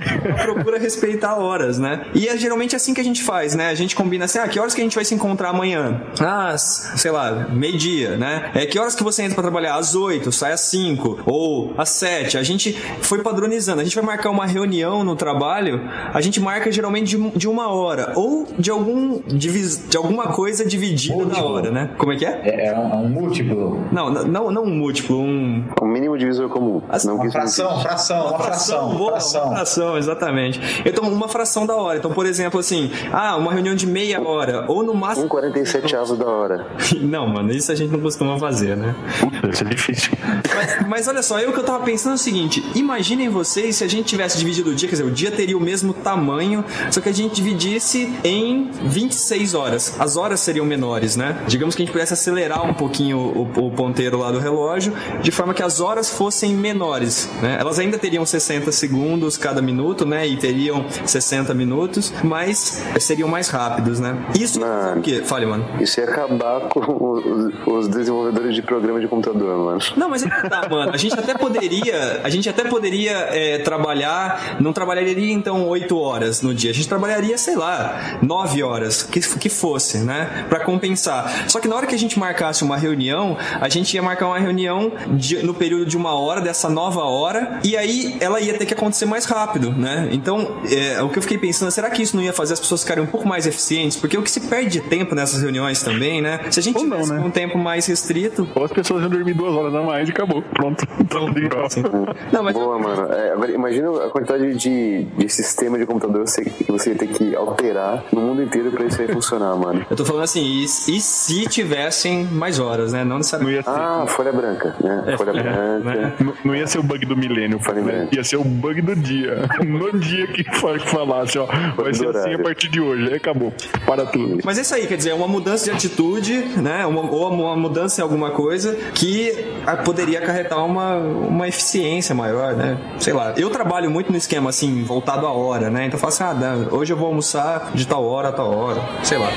procura respeitar horas, né? E é geralmente assim que a gente faz, né? A gente combina assim, ah, que horas que a gente vai se encontrar amanhã? Ah, sei lá, meio-dia, né? É que horas que você entra pra trabalhar? Às 8, sai às 5 ou às 7. A gente foi padronizando. A gente vai marcar uma reunião no trabalho, a gente marca geralmente de, de uma hora ou de algum de alguma coisa dividida da Múltiplo. hora, né? Como é que é? É, é um, múltiplo. Não, não, não um múltiplo, um O mínimo divisor comum. As- não Uma fração, fração, uma fração, boa, fração. Uma fração, exatamente. Então, uma fração da hora. Então, por exemplo, assim, ah, uma reunião de meia hora, ou no Um máximo. 47 avos da hora. Não, mano, isso a gente não costuma fazer, né? Puta, isso é difícil. Mas, mas olha só, eu que eu tava pensando é o seguinte: imaginem vocês se a gente tivesse dividido o dia, quer dizer, o dia teria o mesmo tamanho, só que a gente dividisse em 26 horas. As horas seriam menores, né? Digamos que a gente pudesse acelerar um pouquinho o, o ponteiro lá do relógio, de forma que as horas fossem menores, né? Elas ainda teriam 60 segundos cada minuto, né? E teriam 60 minutos, mas seriam mais rápidos, né? Isso Mano. o quê? Fale, mano. Isso ia acabar com os, os desenvolvedores de programa de computador, mano. Não, mas é que tá, mano. A gente até poderia, a gente até poderia é, trabalhar, não trabalharia então 8 horas no dia. A gente trabalharia, sei lá, 9 horas, que, que fosse, né? Pra compensar. Só que na hora que a gente marcasse uma reunião, a gente ia marcar uma reunião de- no período de uma hora, dessa nova hora, e aí ela ia ter que acontecer mais rápido, né? Então, é, o que eu fiquei pensando, será que isso não ia fazer as pessoas ficarem um pouco mais eficientes? Porque o que se perde de tempo nessas reuniões também, né? Se a gente Ou não, tivesse né? com um tempo mais restrito, Ou as pessoas iam dormir duas horas a mais e acabou. Pronto. Tudo igual. Não, mas Boa, mano. É, agora, imagina a quantidade de, de sistema de computador você- que você ia ter que alterar no mundo inteiro pra isso aí funcionar, mano. eu tô falando assim, e, e se tivessem mais horas, né? Não necessariamente. ia ser, Ah, folha branca, né? Folha branca. né? Não, ia ser o bug do milênio, né? ia ser o bug do dia. No dia que fa- que falasse, ó, vai ser assim a partir de hoje. Aí acabou. Para tudo. Mas é isso aí, quer dizer, é uma mudança de atitude, né? Uma, ou uma mudança em alguma coisa que ah, poderia acarretar uma, uma eficiência maior, né? Sei lá. Eu trabalho muito no esquema assim, voltado à hora, né? Então eu falo assim, ah, Dan, hoje eu vou almoçar de tal hora a tal hora. Sei lá.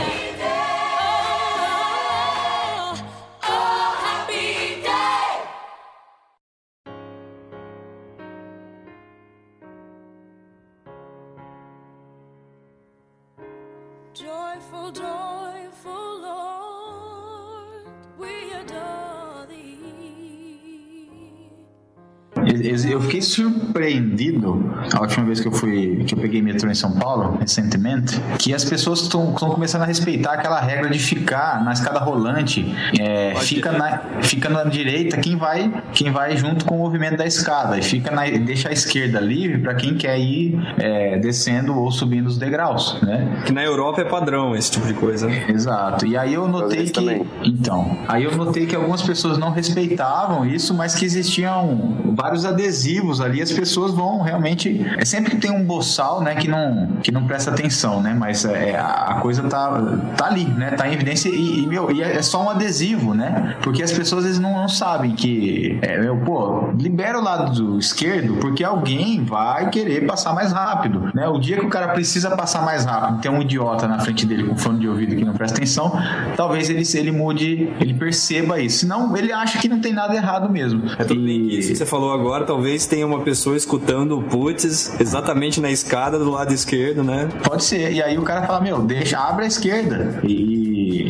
Eu- fiquei surpreendido a última vez que eu fui, que eu peguei metrô em São Paulo, recentemente, que as pessoas estão começando a respeitar aquela regra de ficar na escada rolante, é, fica, na, fica na direita quem vai, quem vai junto com o movimento da escada e fica na, deixa a esquerda livre para quem quer ir é, descendo ou subindo os degraus, né? Que na Europa é padrão esse tipo de coisa. né? Exato. E aí eu notei que. também. Então, aí eu notei que algumas pessoas não respeitavam isso, mas que existiam vários adesivos ali, as pessoas vão realmente. É sempre que tem um boçal, né, que não, que não presta atenção, né? Mas é, a a coisa tá, tá ali, né? Tá em evidência e, e, meu, e é só um adesivo, né? Porque as pessoas às vezes não, não sabem que. É, meu, pô, libera o lado do esquerdo, porque alguém vai querer passar mais rápido, né? O dia que o cara precisa passar mais rápido, tem um idiota na frente dele com fone de ouvido que não presta atenção, talvez ele, ele mude, ele perceba isso. Senão, ele acha que não tem nada errado mesmo. É tudo E- isso que você falou agora, talvez tenha uma pessoa escutando o putz exatamente na escada do lado esquerdo, né? Pode ser. E aí o cara fala, meu, deixa, abre a esquerda. E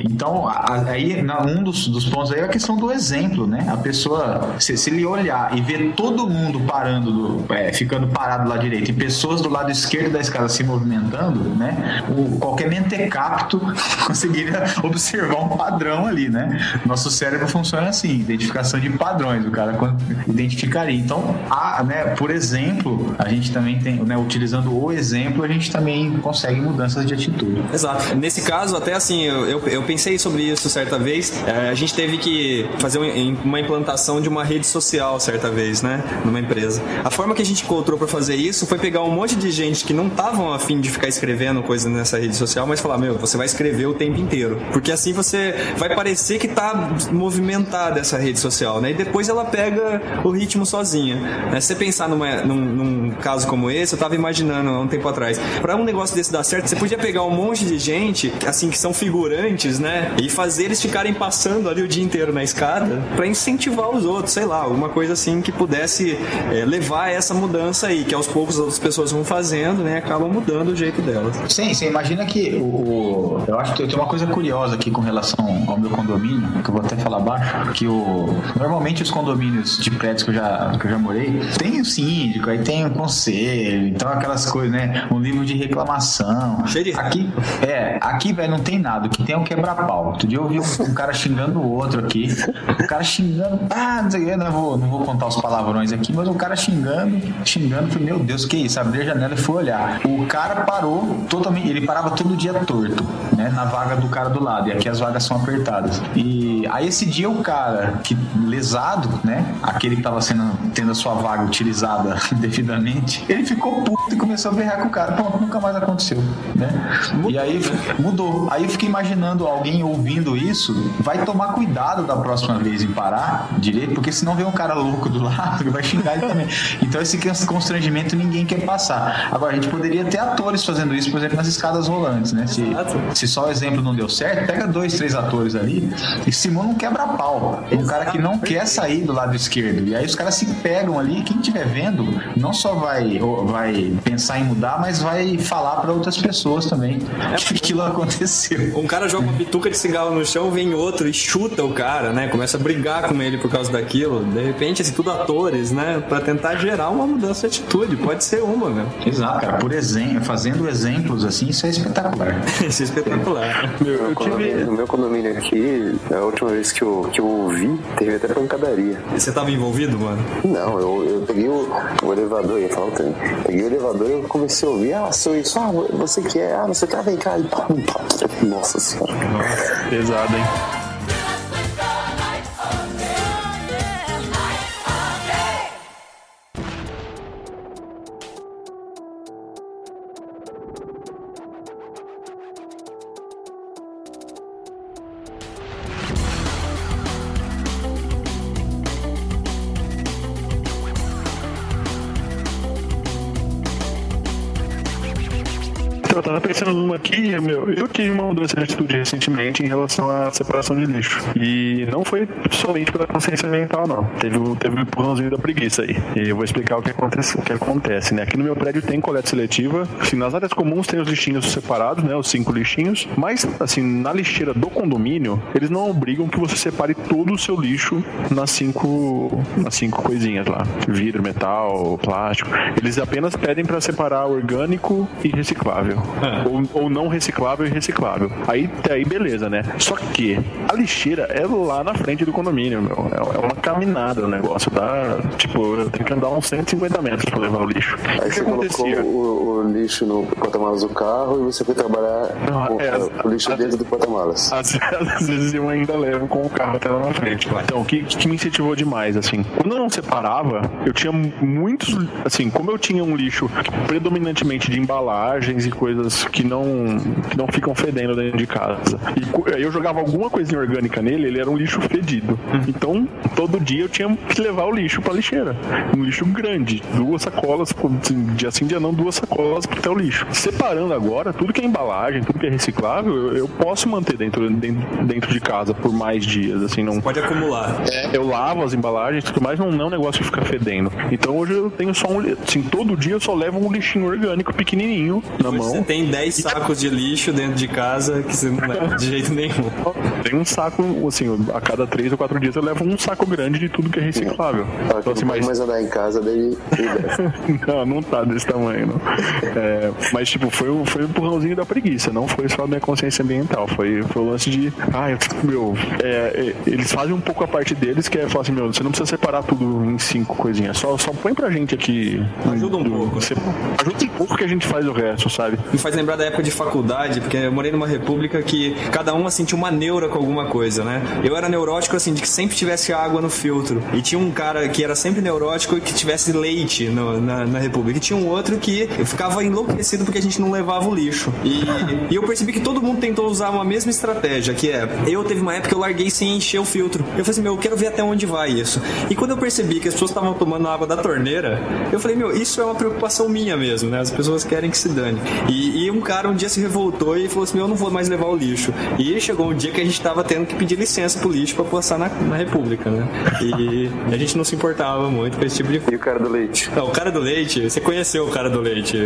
então, aí um dos, dos pontos aí é a questão do exemplo, né? A pessoa, se, se ele olhar e ver todo mundo parando, do- é, ficando parado do lado direito, e pessoas do lado esquerdo da escada se movimentando, né? O, qualquer mentecapto conseguiria observar um padrão ali, né? Nosso cérebro funciona assim, identificação de padrões, o cara identificaria. Então, a, né, por exemplo, a gente também tem, né, utilizando o exemplo, a gente também consegue mudanças de atitude. Exato. Nesse caso, até assim, eu, eu, eu pensei sobre isso certa vez. É, a gente teve que fazer um- uma implantação de uma rede social certa vez, né? Numa empresa. A forma que a gente encontrou para fazer isso foi pegar um monte de gente que não estavam afim de ficar escrevendo coisa nessa rede social, mas falar, meu, você vai escrever o tempo inteiro. Porque assim você vai parecer que tá movimentada essa rede social, né? E depois ela pega o ritmo sozinha. Né? Se você pensar numa- num, num caso como esse, eu tava imaginando há um tempo atrás, para um negócio desse dar certo, você podia pegar um monte de gente, assim, que são figurantes antes, né? E fazer eles ficarem passando ali o dia inteiro na escada pra incentivar os outros, sei lá, alguma coisa assim que pudesse é, levar a essa mudança aí, que aos poucos as outras pessoas vão fazendo, né? Acabam mudando o jeito delas. Sim, você imagina que o, eu acho que tem uma coisa curiosa aqui com relação ao meu condomínio, que eu vou até falar baixo, que o normalmente os condomínios de prédios que eu já que eu já morei, tem o síndico, aí tem o conselho, então aquelas coisas, né, um livro de reclamação. Cheio de- Aqui, é, aqui velho não tem nada, o que tem é quebra-pau. Outro dia eu ouvi um, cara xingando o outro aqui, o cara xingando, ah, não sei não vou, não vou contar os palavrões aqui, mas o cara xingando, xingando, falei, meu Deus, que isso? Abri a janela e fui olhar. O cara parou totalmente, ele parava todo dia torto, né, na vaga do cara do lado, e aqui as vagas são apertadas. E aí esse dia o cara que lesado, né, aquele que tava sendo tendo a sua vaga utilizada devidamente, ele ficou puto e começou a berrar com o cara. Pronto, nunca mais aconteceu, né? E aí mudou. Aí eu fiquei imaginando alguém ouvindo isso, vai tomar cuidado da próxima vez em parar direito, porque senão vem um cara louco do lado que vai xingar ele também. Então esse constrangimento ninguém quer passar. Agora a gente poderia ter atores fazendo isso, por exemplo, nas escadas rolantes, né? Se, Exato. se só o exemplo não deu certo, pega dois, três atores ali e simula um quebra-pau. Um cara que não quer sair do lado esquerdo. E aí os caras se pegam ali, quem estiver vendo, não só vai, vai pensar em mudar, mas vai falar para outras pessoas também que aquilo aconteceu. Um cara joga uma bituca de cigarro no chão, vem outro e chuta o cara, né? Começa a brigar com ele por causa daquilo. De repente, assim, tudo atores, né? Pra tentar gerar uma mudança de atitude. Pode ser uma, né? Exato, cara. Por exemplo, fazendo exemplos assim, isso é espetacular. Isso é espetacular. Meu, eu No condomínio- tive. No meu condomínio aqui, a última vez que eu, que eu ouvi, teve até pancadaria. Você tava envolvido, mano? Não, eu, eu peguei o, o elevador, ia falar o. Peguei o elevador e eu comecei a ouvir, ah, sou isso, ah, você que é, ah, você quer, vem cá, e pá, pá. Nossa senhora. Pesado, hein? Eu tava pensando numa aqui, meu, eu tive uma mudança de atitude recentemente em relação à separação de lixo. E não foi somente pela consciência ambiental, não. Teve teve o empurrãozinho da preguiça aí. E eu vou explicar o que acontece, o que acontece, né? Aqui no meu prédio tem coleta seletiva. Assim, nas áreas comuns tem os lixinhos separados, né? Os cinco lixinhos. Mas, assim, na lixeira do condomínio, eles não obrigam que você separe todo o seu lixo nas cinco, nas cinco coisinhas lá. Vidro, metal, plástico. Eles apenas pedem para separar orgânico e reciclável. Ou, ou não reciclável e reciclável. Aí, aí beleza, né? Só que a lixeira é lá na frente do condomínio, meu. É, é uma caminhada o negócio, dá. Tipo, eu tenho que andar uns 150 metros pra levar o lixo. Aí o que você colocou o, o lixo no porta-malas do carro e você foi trabalhar Não, com é, o lixo a- dentro do porta-malas. Às, às vezes eu ainda levo com o carro até lá na frente. Então, o que, que me incentivou demais, assim? Quando eu não separava, eu tinha muitos. Assim, como eu tinha um lixo predominantemente de embalagens e coisas que não, que não ficam fedendo dentro de casa. E aí eu jogava alguma coisinha orgânica nele, ele era um lixo fedido. Então, todo dia eu tinha que levar o lixo pra lixeira. Um lixo grande, duas sacolas, assim, dia sim, dia não, duas sacolas até o lixo. Separando agora, tudo que é embalagem, tudo que é reciclável, eu, eu posso manter dentro, dentro, dentro de casa por mais dias, assim, não... Pode acumular. Eu lavo as embalagens tudo mais, não, não é um negócio que fica fedendo. Então hoje eu tenho só um. Assim, todo dia eu só levo um lixinho orgânico pequenininho na mão. Tem 10 sacos de lixo dentro de casa que você não leva de jeito nenhum. Tem um saco, assim, a cada três ou quatro dias eu levo um saco grande de tudo que é reciclável. Fala Então, assim, mas mais andar em casa, daí ele desce. não, não tá desse tamanho, não. É, mas, tipo, foi, o- foi o empurrãozinho da preguiça, não foi só a minha consciência ambiental. Foi, foi o lance de, ah, eu, meu, é, é, eles fazem um pouco a parte deles, que é falar assim, meu, você não precisa separar tudo em cinco coisinhas, só, só põe pra gente aqui. Ajuda um pouco. Você, ajuda um pouco que a gente faz o resto, sabe? Me faz lembrar da época de faculdade, porque eu morei numa república que cada um assim, tinha uma neura com alguma coisa, né? Eu era neurótico assim, de que sempre tivesse água no filtro. E tinha um cara que era sempre neurótico e que tivesse leite no- na, na república. E tinha um outro que ficava enlouquecido porque a gente não levava o lixo. E, e eu percebi que todo mundo tentou usar uma mesma estratégia, que é, eu teve uma época que eu larguei sem encher o filtro. Eu falei assim, meu, eu quero ver até onde vai isso. E quando eu percebi que as pessoas estavam tomando água da torneira, eu falei, meu, isso é uma preocupação minha mesmo, né? As pessoas querem que se dane. E E, e um cara um dia se revoltou e falou assim: Eu não vou mais levar o lixo. E chegou um dia que a gente tava tendo que pedir licença pro lixo pra passar na, na República, né? E a gente não se importava muito com esse tipo de coisa. E o cara do leite? Não, o cara do leite, você conheceu o cara do leite?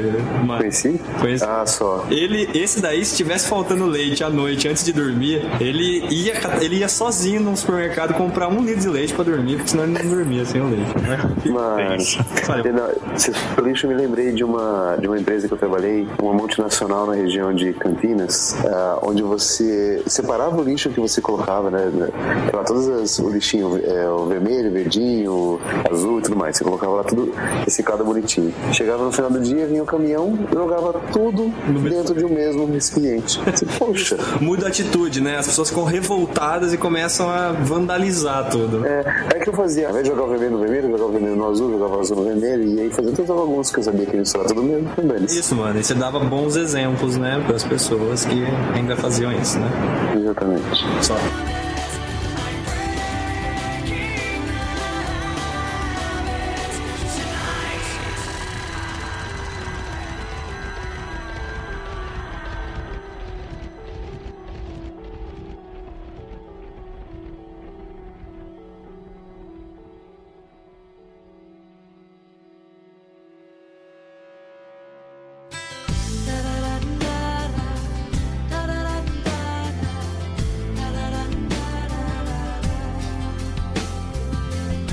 Mas... Conheci? Conheci. Ah, só. Ele, esse daí, se tivesse faltando leite à noite antes de dormir, ele ia, ele ia sozinho no supermercado comprar um litro de leite pra dormir, porque senão ele não dormia sem o leite. Né? Mas, for lixo, eu me lembrei de uma, de uma empresa que eu trabalhei, uma multinacional na região de Campinas, ah, onde você separava o lixo que você colocava, né? Lá todos as, o lixinho, é, o vermelho, verdinho, o azul e tudo mais. Você colocava lá tudo reciclado bonitinho. Chegava no final do dia, vinha o caminhão, jogava tudo dentro de um mesmo recipiente. Você, Poxa. Muda a atitude, né? As pessoas ficam revoltadas e começam a vandalizar tudo. É, aí que eu fazia, ao invés de jogar o vermelho no vermelho, jogava o vermelho no azul, jogava o azul no vermelho, e aí fazia todas algumas que eu sabia que eles era tudo mesmo. Isso, mano. E você dava bons exemplos, né? Para as pessoas que ainda faziam isso, né? Exatamente. Só.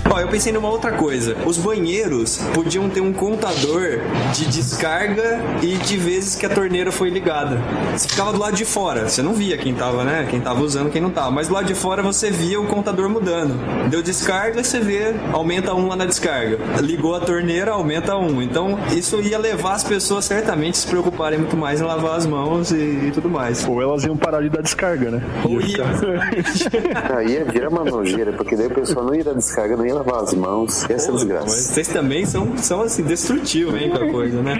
Ó, eu pensei numa outra coisa. Os banheiros podiam ter um contador de descarga e de vezes que a torneira foi ligada. Você ficava do lado de fora, você não via quem tava, né? Quem tava usando, quem não tava. Mas do lado de fora você via o contador mudando. Deu descarga, você vê, aumenta um lá na descarga. Ligou a torneira, aumenta um. Então, isso ia levar as pessoas certamente a se preocuparem muito mais em lavar as mãos e, e tudo mais. Ou elas iam parar de dar descarga, né? Ou ia. Aí ia virar uma nojeira, porque daí o pessoal não ia dar descarga, não ia lavar as mãos. Essa é Mas desgraça. vocês também são, são assim, destrutivos, hein, com a coisa, né?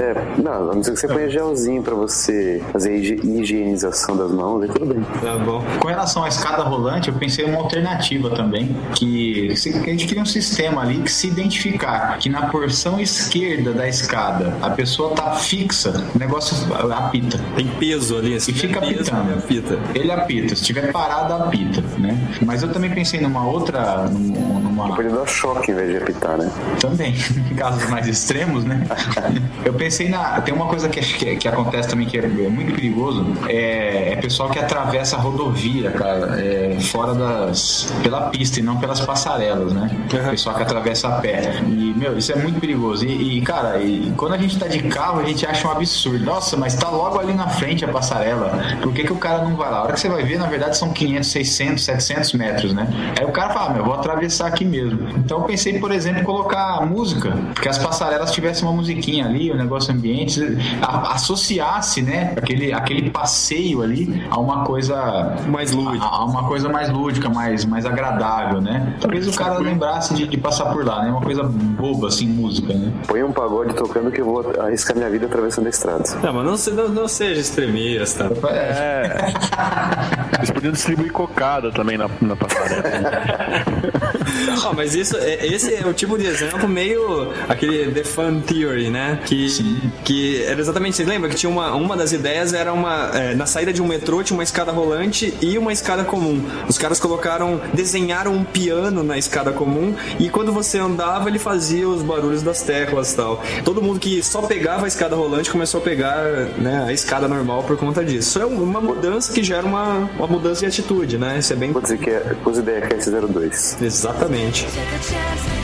É, não, a não ser que você ponha gelzinho pra você fazer higienização das mãos, aí tudo bem. Tá bom. Com relação à escada rolante, eu pensei em uma alternativa também, que a gente cria um sistema ali que se identificar que na porção esquerda da escada a pessoa tá fixa, o negócio apita. Tem peso ali, assim. E fica tem peso, apitando. ele apita. Ele apita, se tiver parado, apita, né? Mas eu também pensei numa outra. num- numa Pode dar choque em vez de apitar, né? também, em casos mais extremos, né? Eu pensei na. Tem uma coisa que, que, que acontece também que é, é muito perigoso: é, é pessoal que atravessa a rodovia, cara, é, fora das. pela pista e não pelas passarelas, né? Uhum. Pessoal que atravessa a pé. E, meu, isso é muito perigoso. E, e, cara, e quando a gente tá de carro, a gente acha um absurdo. Nossa, mas tá logo ali na frente a passarela. Por que, que o cara não vai lá? A hora que você vai ver, na verdade, são 500, 600, 700 metros, né? Aí o cara fala, ah, meu, eu vou atravessar aqui mesmo. Então eu pensei, por exemplo, em colocar música, que as passarelas tivessem uma musiquinha ali, o negócio ambiente, a- associasse, né, aquele, aquele passeio ali a uma coisa Mais lúdico. a, a uma coisa mais lúdica, mais, mais agradável, né? Talvez o cara lembrasse de, de passar por lá, né? Uma coisa boba, assim, música, né? Põe um pagode tocando que eu vou arriscar minha vida atravessando a estrada. Não, mas não, se- não, não seja extremista. É, Eles podiam distribuir cocada também na, na passarela. Ah, mas isso, é- esse é o tipo de exemplo meio aquele The Fun Theory, né? Que, que era exatamente, você lembra que tinha uma, uma das ideias era uma é, na saída de um metrô tinha uma escada rolante e uma escada comum. Os caras colocaram, desenharam um piano na escada comum e quando você andava ele fazia os barulhos das teclas e tal. Todo mundo que só pegava a escada rolante começou a pegar né, a escada normal por conta disso. Isso é uma mudança que gera uma, uma mudança de atitude, né? Isso é bem Vou dizer que é Pus Ideia Cast 02. exatamente. Take a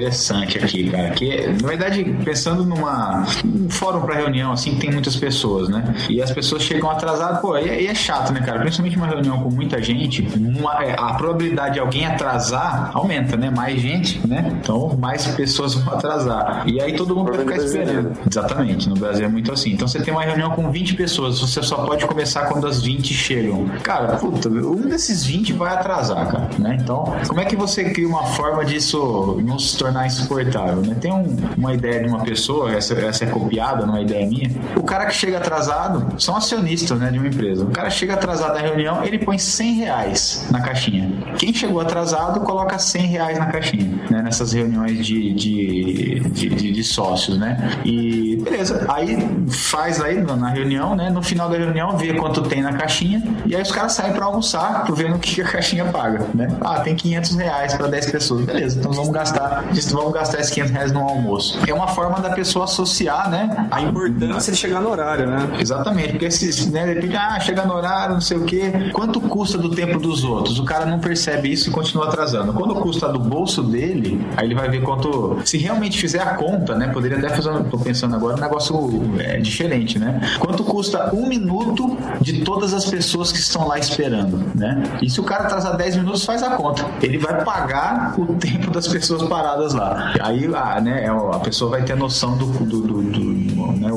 interessante aqui, cara, que na verdade, pensando numa um fórum para reunião assim, tem muitas pessoas, né? E as pessoas chegam atrasadas, pô, e, é- e é chato, né, cara? Principalmente uma reunião com muita gente, uma- é, a probabilidade de alguém atrasar aumenta, né? Mais gente, né? Então, mais pessoas vão atrasar. E aí todo mundo vai ficar esperando. Exatamente, no Brasil é muito assim. Então você tem uma reunião com 20 pessoas, você só pode começar quando as 20 chegam. Cara, puta, um desses 20 vai atrasar, cara, né? Então, como é que você cria uma forma disso não se tornar insuportável, né? Tem um- uma ideia de uma pessoa, essa, essa é copiada, não é ideia minha. O cara que chega atrasado são acionistas, né, de uma empresa. O cara chega atrasado na reunião, ele põe 100 reais na caixinha. Quem chegou atrasado coloca 100 reais na caixinha, né? Nessas reuniões de, de, de, de- de sócios, né? E beleza, aí faz aí na reunião, né? No final da reunião, vê quanto tem na caixinha e aí os caras saem pra almoçar, vendo o que a caixinha paga, né? Ah, tem 500 reais pra 10 pessoas. Beleza, então vamos gastar, vamos gastar esses 500 reais no almoço. É uma forma da pessoa associar, né? A importância de chegar no horário, né? Exatamente, porque se, né, de repente, ah, chega no horário, não sei o quê. Quanto custa do tempo dos outros? O cara não percebe isso e continua atrasando. Quando custa do bolso dele, aí ele vai ver quanto. Se realmente fizer a conta, né? Poderia até fazer, tô pensando agora, um negócio é, diferente, né? Quanto custa um minuto de todas as pessoas que estão lá esperando, né? E se o cara atrasar 10 minutos, faz a conta. Ele vai pagar o tempo das pessoas paradas lá. Aí, ah, né, a pessoa vai ter noção do, do, do,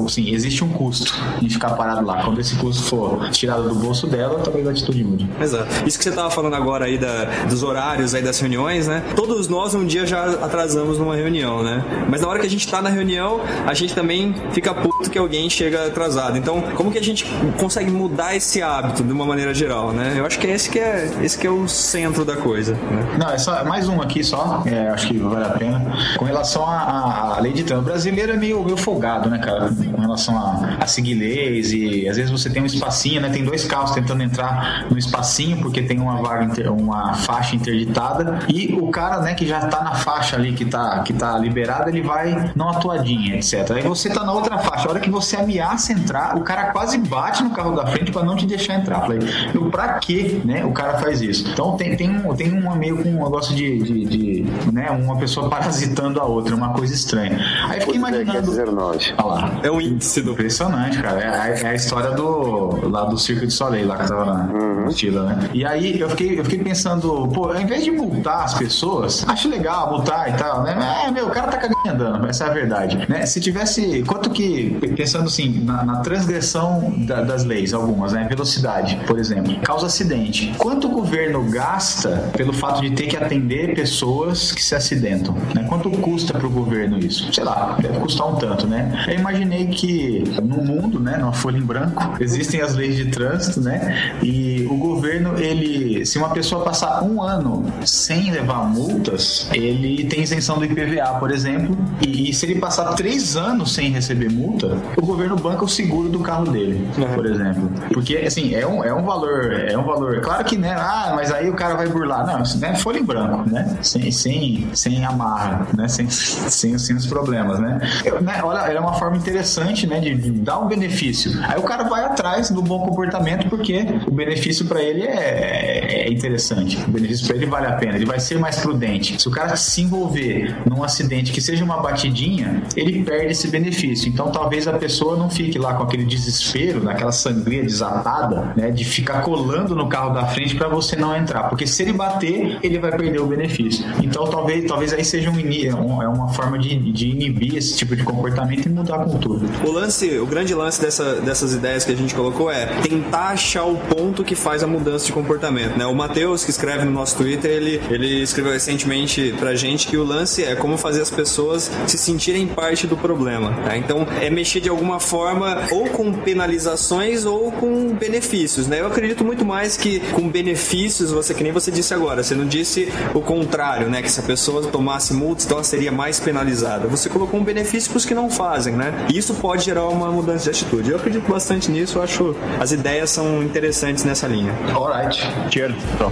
né, assim, existe um custo em ficar parado lá. Quando esse custo for tirado do bolso dela, talvez a atitude mude. Exato. Isso que você tava falando agora aí da, dos horários aí das reuniões, né? Todos nós um dia já atrasamos numa reunião, né? Mas na hora que a gente tá na reunião, a gente também fica puto que alguém chega atrasado. Então, como que a gente consegue mudar esse hábito de uma maneira geral, né? Eu acho que esse que é, esse que é o centro da coisa, né? Não, é só mais um aqui só, é, acho que vale a pena. Com relação à- lei de trânsito, o brasileiro é meio, meio folgado, né, cara? Com relação a, a seguir leis e às vezes você tem um espacinho, né? Tem dois carros tentando entrar no espacinho porque tem uma vaga, inter- uma faixa interditada e o cara, né, que já tá na faixa ali, que tá, que tá liberado, ele vai não atuadinha, etc. Aí você tá na outra faixa, a hora que você ameaça entrar, o cara quase bate no carro da frente pra não te deixar entrar. Falei, eu, pra que, né, o cara faz isso? Então tem, tem, um, tem uma meio com um negócio de, de, de, né, uma pessoa parasitando a outra, uma coisa estranha. Aí eu fiquei Quer imaginando. dizer nós. Olha lá. É o índice. Impressionante, cara. É, a- é a história do lá do Circo de Soleil, lá que tava na mochila, né? E aí eu fiquei, eu fiquei pensando, pô, ao invés de multar as pessoas, acho legal multar e tal, né? É, meu, o cara tá cagando andando, essa é a verdade. Né? Se tivesse. Quanto que, pensando assim, na, na transgressão da- das leis, algumas, né? Velocidade, por exemplo, causa acidente. Quanto o governo gasta pelo fato de ter que atender pessoas que se acidentam? Né? Quanto custa pro governo isso? Sei lá, deve custar um tanto, né? Eu imaginei que no mundo, né, numa folha em branco, existem as leis de trânsito, né? E o governo, ele, se uma pessoa passar um ano sem levar multas, ele tem isenção do IPVA, por exemplo. E, e se ele passar três anos sem receber multa, o governo banca o seguro do carro dele, por exemplo. Porque, assim, é um, é um valor, é um valor. Claro que, né? Ah, mas aí o cara vai burlar. Não, isso, né? Folha em branco, né? Sem, sem, sem amarra, né? Sem, sem, sem os problemas, né? Eu, né? Olha, é uma forma interessante, né? De, de dar um benefício. Aí o cara vai atrás do bom comportamento porque o benefício para ele é, é interessante. O benefício para ele vale a pena. Ele vai ser mais prudente. Se o cara se envolver num acidente que seja uma batidinha, ele perde esse benefício. Então talvez a pessoa não fique lá com aquele desespero, naquela sangria desatada, né? De ficar colando no carro da frente para você não entrar. Porque se ele bater, ele vai perder o benefício. Então talvez, talvez aí seja ini- um- é uma forma de, de inibir esse tipo de comportamento e mudar a cultura. O lance, o grande lance dessa- dessas ideias que a gente colocou é tentar achar o ponto que faz a mudança de comportamento, né? O Matheus, que escreve no nosso Twitter, ele, ele escreveu recentemente pra gente que o lance é como fazer as pessoas se sentirem parte do problema, tá? Então, é mexer de alguma forma ou com penalizações ou com benefícios, né? Eu acredito muito mais que com benefícios, você que nem você disse agora, você não disse o contrário, né? Que se a pessoa tomasse multas, então ela seria mais penalizada. Você colocou um benefício para os que não fazem, né? E isso pode gerar uma mudança de atitude. Eu acredito bastante nisso, eu acho as ideias são interessantes nessa linha. Alright. Cheers. Então.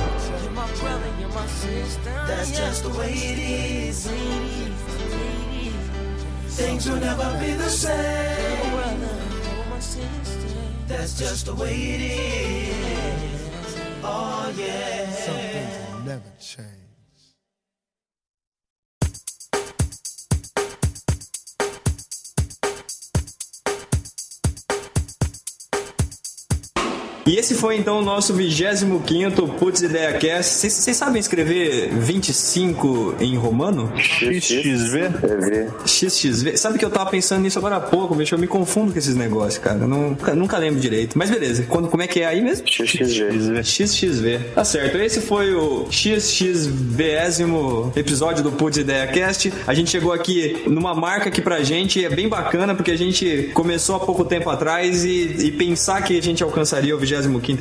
That's just the way it is. Things will never be the same. That's just the way it is. Oh yeah. Some things will never change. E esse foi então o nosso 25 Putz Ideia Cast. Vocês- sabem escrever 25 em romano? XXV? XXV. Sabe que eu tava pensando nisso agora há pouco, bicho? Eu me confundo com esses negócios, cara. Eu nunca, nunca lembro direito. Mas beleza. Quando, como é que é aí mesmo? XXV. XXV. Tá certo. Esse foi o XXVésimo episódio do Putz Ideia Cast. A gente chegou aqui numa marca que pra gente é bem bacana, porque a gente começou há pouco tempo atrás e, e pensar que a gente alcançaria o 25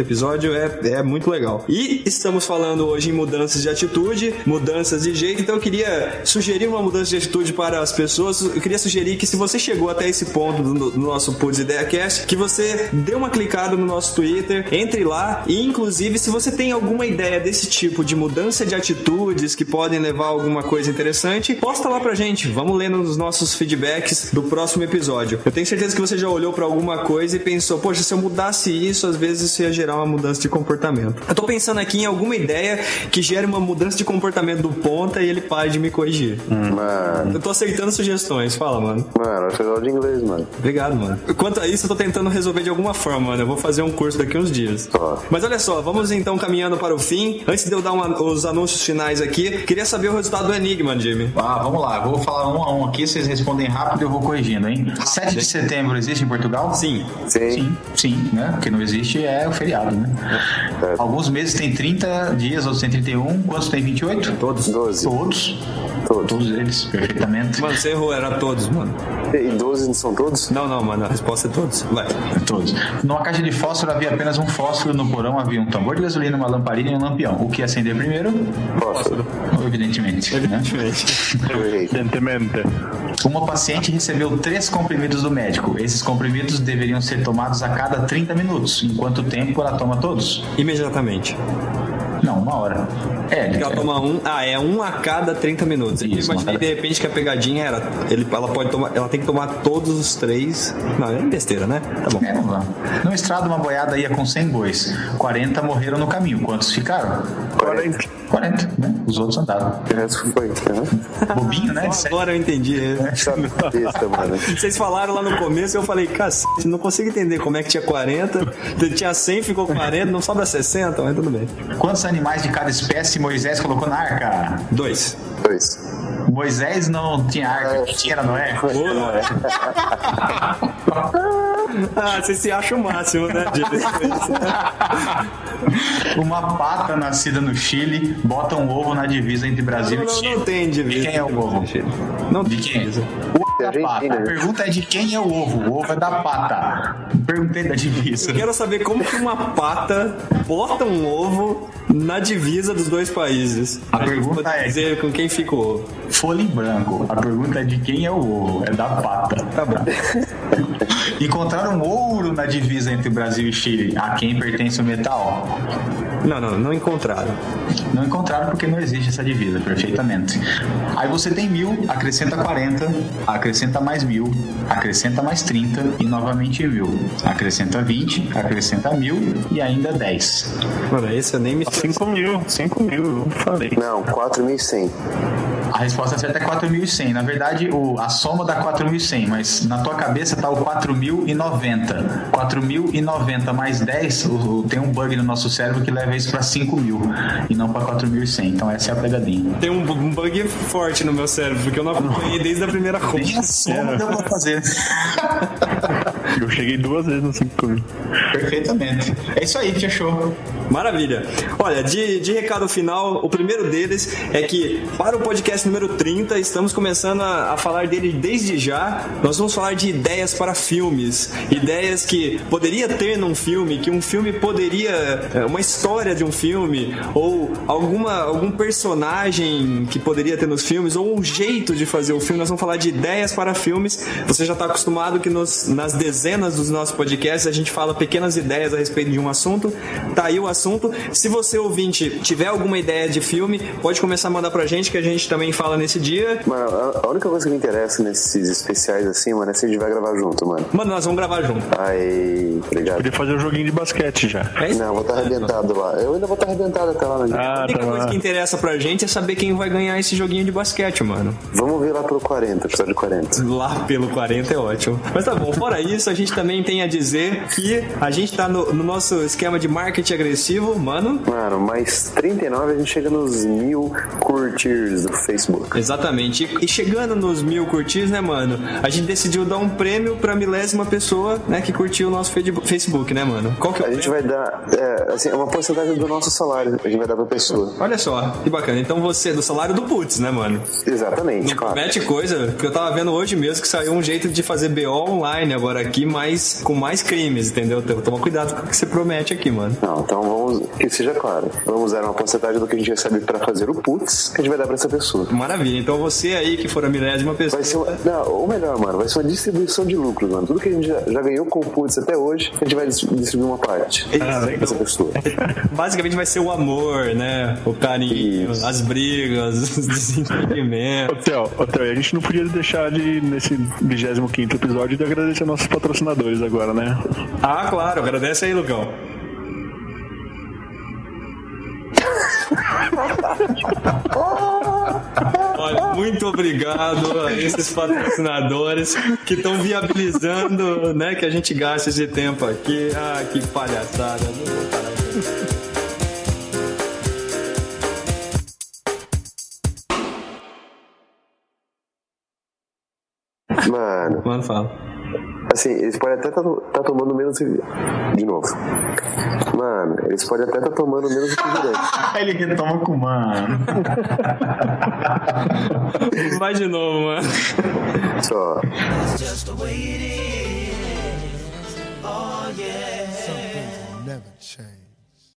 episódio é, é muito legal. E estamos falando hoje em mudanças de atitude, mudanças de jeito, então eu queria sugerir uma mudança de atitude para as pessoas. Eu queria sugerir que se você chegou até esse ponto do, do nosso Putz Ideia Cast, que você dê uma clicada no nosso Twitter, entre lá e inclusive se você tem alguma ideia desse tipo de mudança de atitudes que podem levar a alguma coisa interessante, posta lá pra gente. Vamos ler nos nossos feedbacks do próximo episódio. Eu tenho certeza que você já olhou pra alguma coisa e pensou, poxa, se eu mudasse isso, às vezes isso ia gerar uma mudança de comportamento. Eu tô pensando aqui em alguma ideia que gere uma mudança de comportamento do ponta e ele pare de me corrigir. Mano, Eu tô aceitando sugestões. Fala, mano. mano, eu aula de inglês, mano. Obrigado, mano. Quanto a isso, eu tô tentando resolver de alguma forma, mano. Eu vou fazer um curso daqui uns dias. Mas olha só, vamos então caminhando para o fim. Antes de eu dar uma- os anúncios finais aqui, queria saber o resultado do Enigma, Jimmy. Ah, vamos lá, eu vou falar um a um aqui, vocês respondem rápido e eu vou corrigindo, hein? 7 de setembro existe em Portugal? Sim. Sim. Sim, sim, né? Porque não existe é o feriado, né? É. Alguns meses tem 30 dias, outros tem 31, quantos tem 28? Todos. 12. Todos. Todos. Todos eles, perfeitamente. Mano, você errou, era todos, mano. E 12 não são todos? Não, não, mano, a resposta é todos. Vai. Todos. Numa caixa de fósforo havia apenas um fósforo, no porão havia um tambor de gasolina, uma lamparina e um lampião. O que acender primeiro? Fósforo. Evidentemente. Né? Eu errei. Evidentemente. Uma paciente recebeu três comprimidos do médico. Esses comprimidos deveriam ser tomados a cada 30 minutos. Em quanto tempo ela toma todos? Imediatamente. Não, uma hora. É, Porque ela toma um. Ah, é um a cada 30 minutos. Eu Isso, imaginei de repente que a pegadinha era. Ele, ela pode tomar. Ela tem que tomar todos os três. Não, é besteira, né? Tá bom. É, vamos lá. No estrado, uma boiada ia com 100 bois. 40 morreram no caminho. Quantos ficaram? 40. 40, né? Os outros andaram. O resto foi. Uhum. Bobinho, né? Só agora eu entendi. Besta, mano. Vocês falaram lá no começo e eu falei, cacete, não consigo entender como é que tinha 40, tinha 100, ficou 40, não sobra 60, mas tudo bem. Quantos animais de cada espécie Moisés colocou na arca? Dois. Dois. Moisés não tinha arca, quem tinha era Noé. Ah, você se acha o máximo, né? Uma pata nascida no Chile bota um ovo na divisa entre Brasil Não, e não, Chile. não tem divisa. De quem é o ovo? Não De tem quem? divisa. O da pata. Argentina, A pergunta é de quem é o ovo. O ovo é da pata. Perguntei da divisa. Eu quero saber como que uma pata bota um ovo na divisa dos dois países. A gente pergunta é- dizer com quem fica o ovo. Folha em branco. A pergunta é de quem é o ovo. É da pata. Tá bom. Encontraram ouro na divisa entre Brasil e Chile. A quem pertence o metal? Não, não, não encontraram. Não encontraram porque não existe essa divisa, perfeitamente. Aí você tem mil, acrescenta 40, acrescenta mais mil, acrescenta mais 30 e novamente mil. Acrescenta 20, acrescenta mil e ainda 10. Mano, esse eu nem me 5 mil, 5 mil, eu falei. Não, 4.100. A resposta certa é 4.100. Na verdade, o, a soma dá 4.100, mas na tua cabeça tá o 4.090. 4.090 mais 10, o, o- tem um bug no nosso cérebro que leva isso para 5.000 e não para 4.100. Então essa é a pegadinha. Tem um um bug forte no meu cérebro, porque eu não acompanhei desde a primeira Nem conta. a soma deu pra fazer. Eu cheguei duas vezes no 5 mil. Perfeitamente. É isso aí, fechou. Maravilha. Olha, de, de recado final, o primeiro deles é que para o podcast número 30, estamos começando a, a falar dele desde já. Nós vamos falar de ideias para filmes. Ideias que poderia ter num filme, que um filme poderia. é, Uma história de um filme, ou alguma, algum personagem que poderia ter nos filmes, ou um jeito de fazer o filme. Nós vamos falar de ideias para filmes. Você já está acostumado que nos, nas dezenas dos nossos podcasts a gente fala pequenas ideias a respeito de um assunto. Tá aí o assunto. Se você ouvinte tiver alguma ideia de filme, pode começar a mandar pra gente que a gente também fala nesse dia. Mano, a- a única coisa que me interessa nesses especiais assim, mano, é se a gente vai gravar junto, mano. Mano, nós vamos gravar junto. Aí, obrigado. Podia fazer um joguinho de basquete já. É isso? Não, vou estar arrebentado lá. Eu ainda vou estar arrebentado até lá, né? A Ah, única tá coisa lá. que interessa pra gente é saber quem vai ganhar esse joguinho de basquete, mano. Vamos ver lá pelo 40, episódio 40. Lá pelo 40 é ótimo. Mas tá bom, fora isso, a gente também tem a dizer que a gente tá no, no nosso esquema de marketing agressivo, mano. Mano, mais 39 a gente chega nos mil curtirs do Facebook. Exatamente. E, e chegando nos mil curtidos, né, mano? A gente decidiu dar um prêmio pra milésima pessoa, né, que curtiu o nosso Facebook, né, mano? Qual que é o A gente prêmio? vai dar, é, assim, uma porcentagem do nosso salário, a gente vai dar pra pessoa. Olha só, que bacana. Então você, do salário do Putz, né, mano? Exatamente, Não claro. promete coisa, que eu tava vendo hoje mesmo que saiu um jeito de fazer BO online agora aqui, mas com mais crimes, entendeu? Então, toma cuidado com o que você promete aqui, mano. Não, então vamos, que seja claro. Vamos dar uma porcentagem do que a gente recebe pra fazer o putz, que a gente vai dar pra essa pessoa. Maravilha. Então você aí que for a milésima pessoa. Vai ser uma, não, ou melhor, mano, vai ser uma distribuição de lucros, mano. Tudo que a gente já, já ganhou com o putz até hoje, a gente vai dis- distribuir uma parte Ah, pra essa pessoa. Basicamente vai ser o amor, né? O carinho, Isso. as brigas, os desentendimentos. Hotel, hotel, e a gente não podia deixar de, nesse 25 episódio, de agradecer nossos patrocinadores agora, né? Ah, claro, agradece aí, Lucão. Olha, muito obrigado a esses patrocinadores que estão viabilizando, né, que a gente gaste esse tempo aqui. Ah, que palhaçada. Não vou parar. Mano, Mano, fala. Assim, eles podem até estar tá, tomando menos. De novo. Mano, eles podem até estar tomando menos refrigerante. Ele retoma com mano. Vai de novo, mano. Só. just the way it is. Oh yeah. Some things will never change.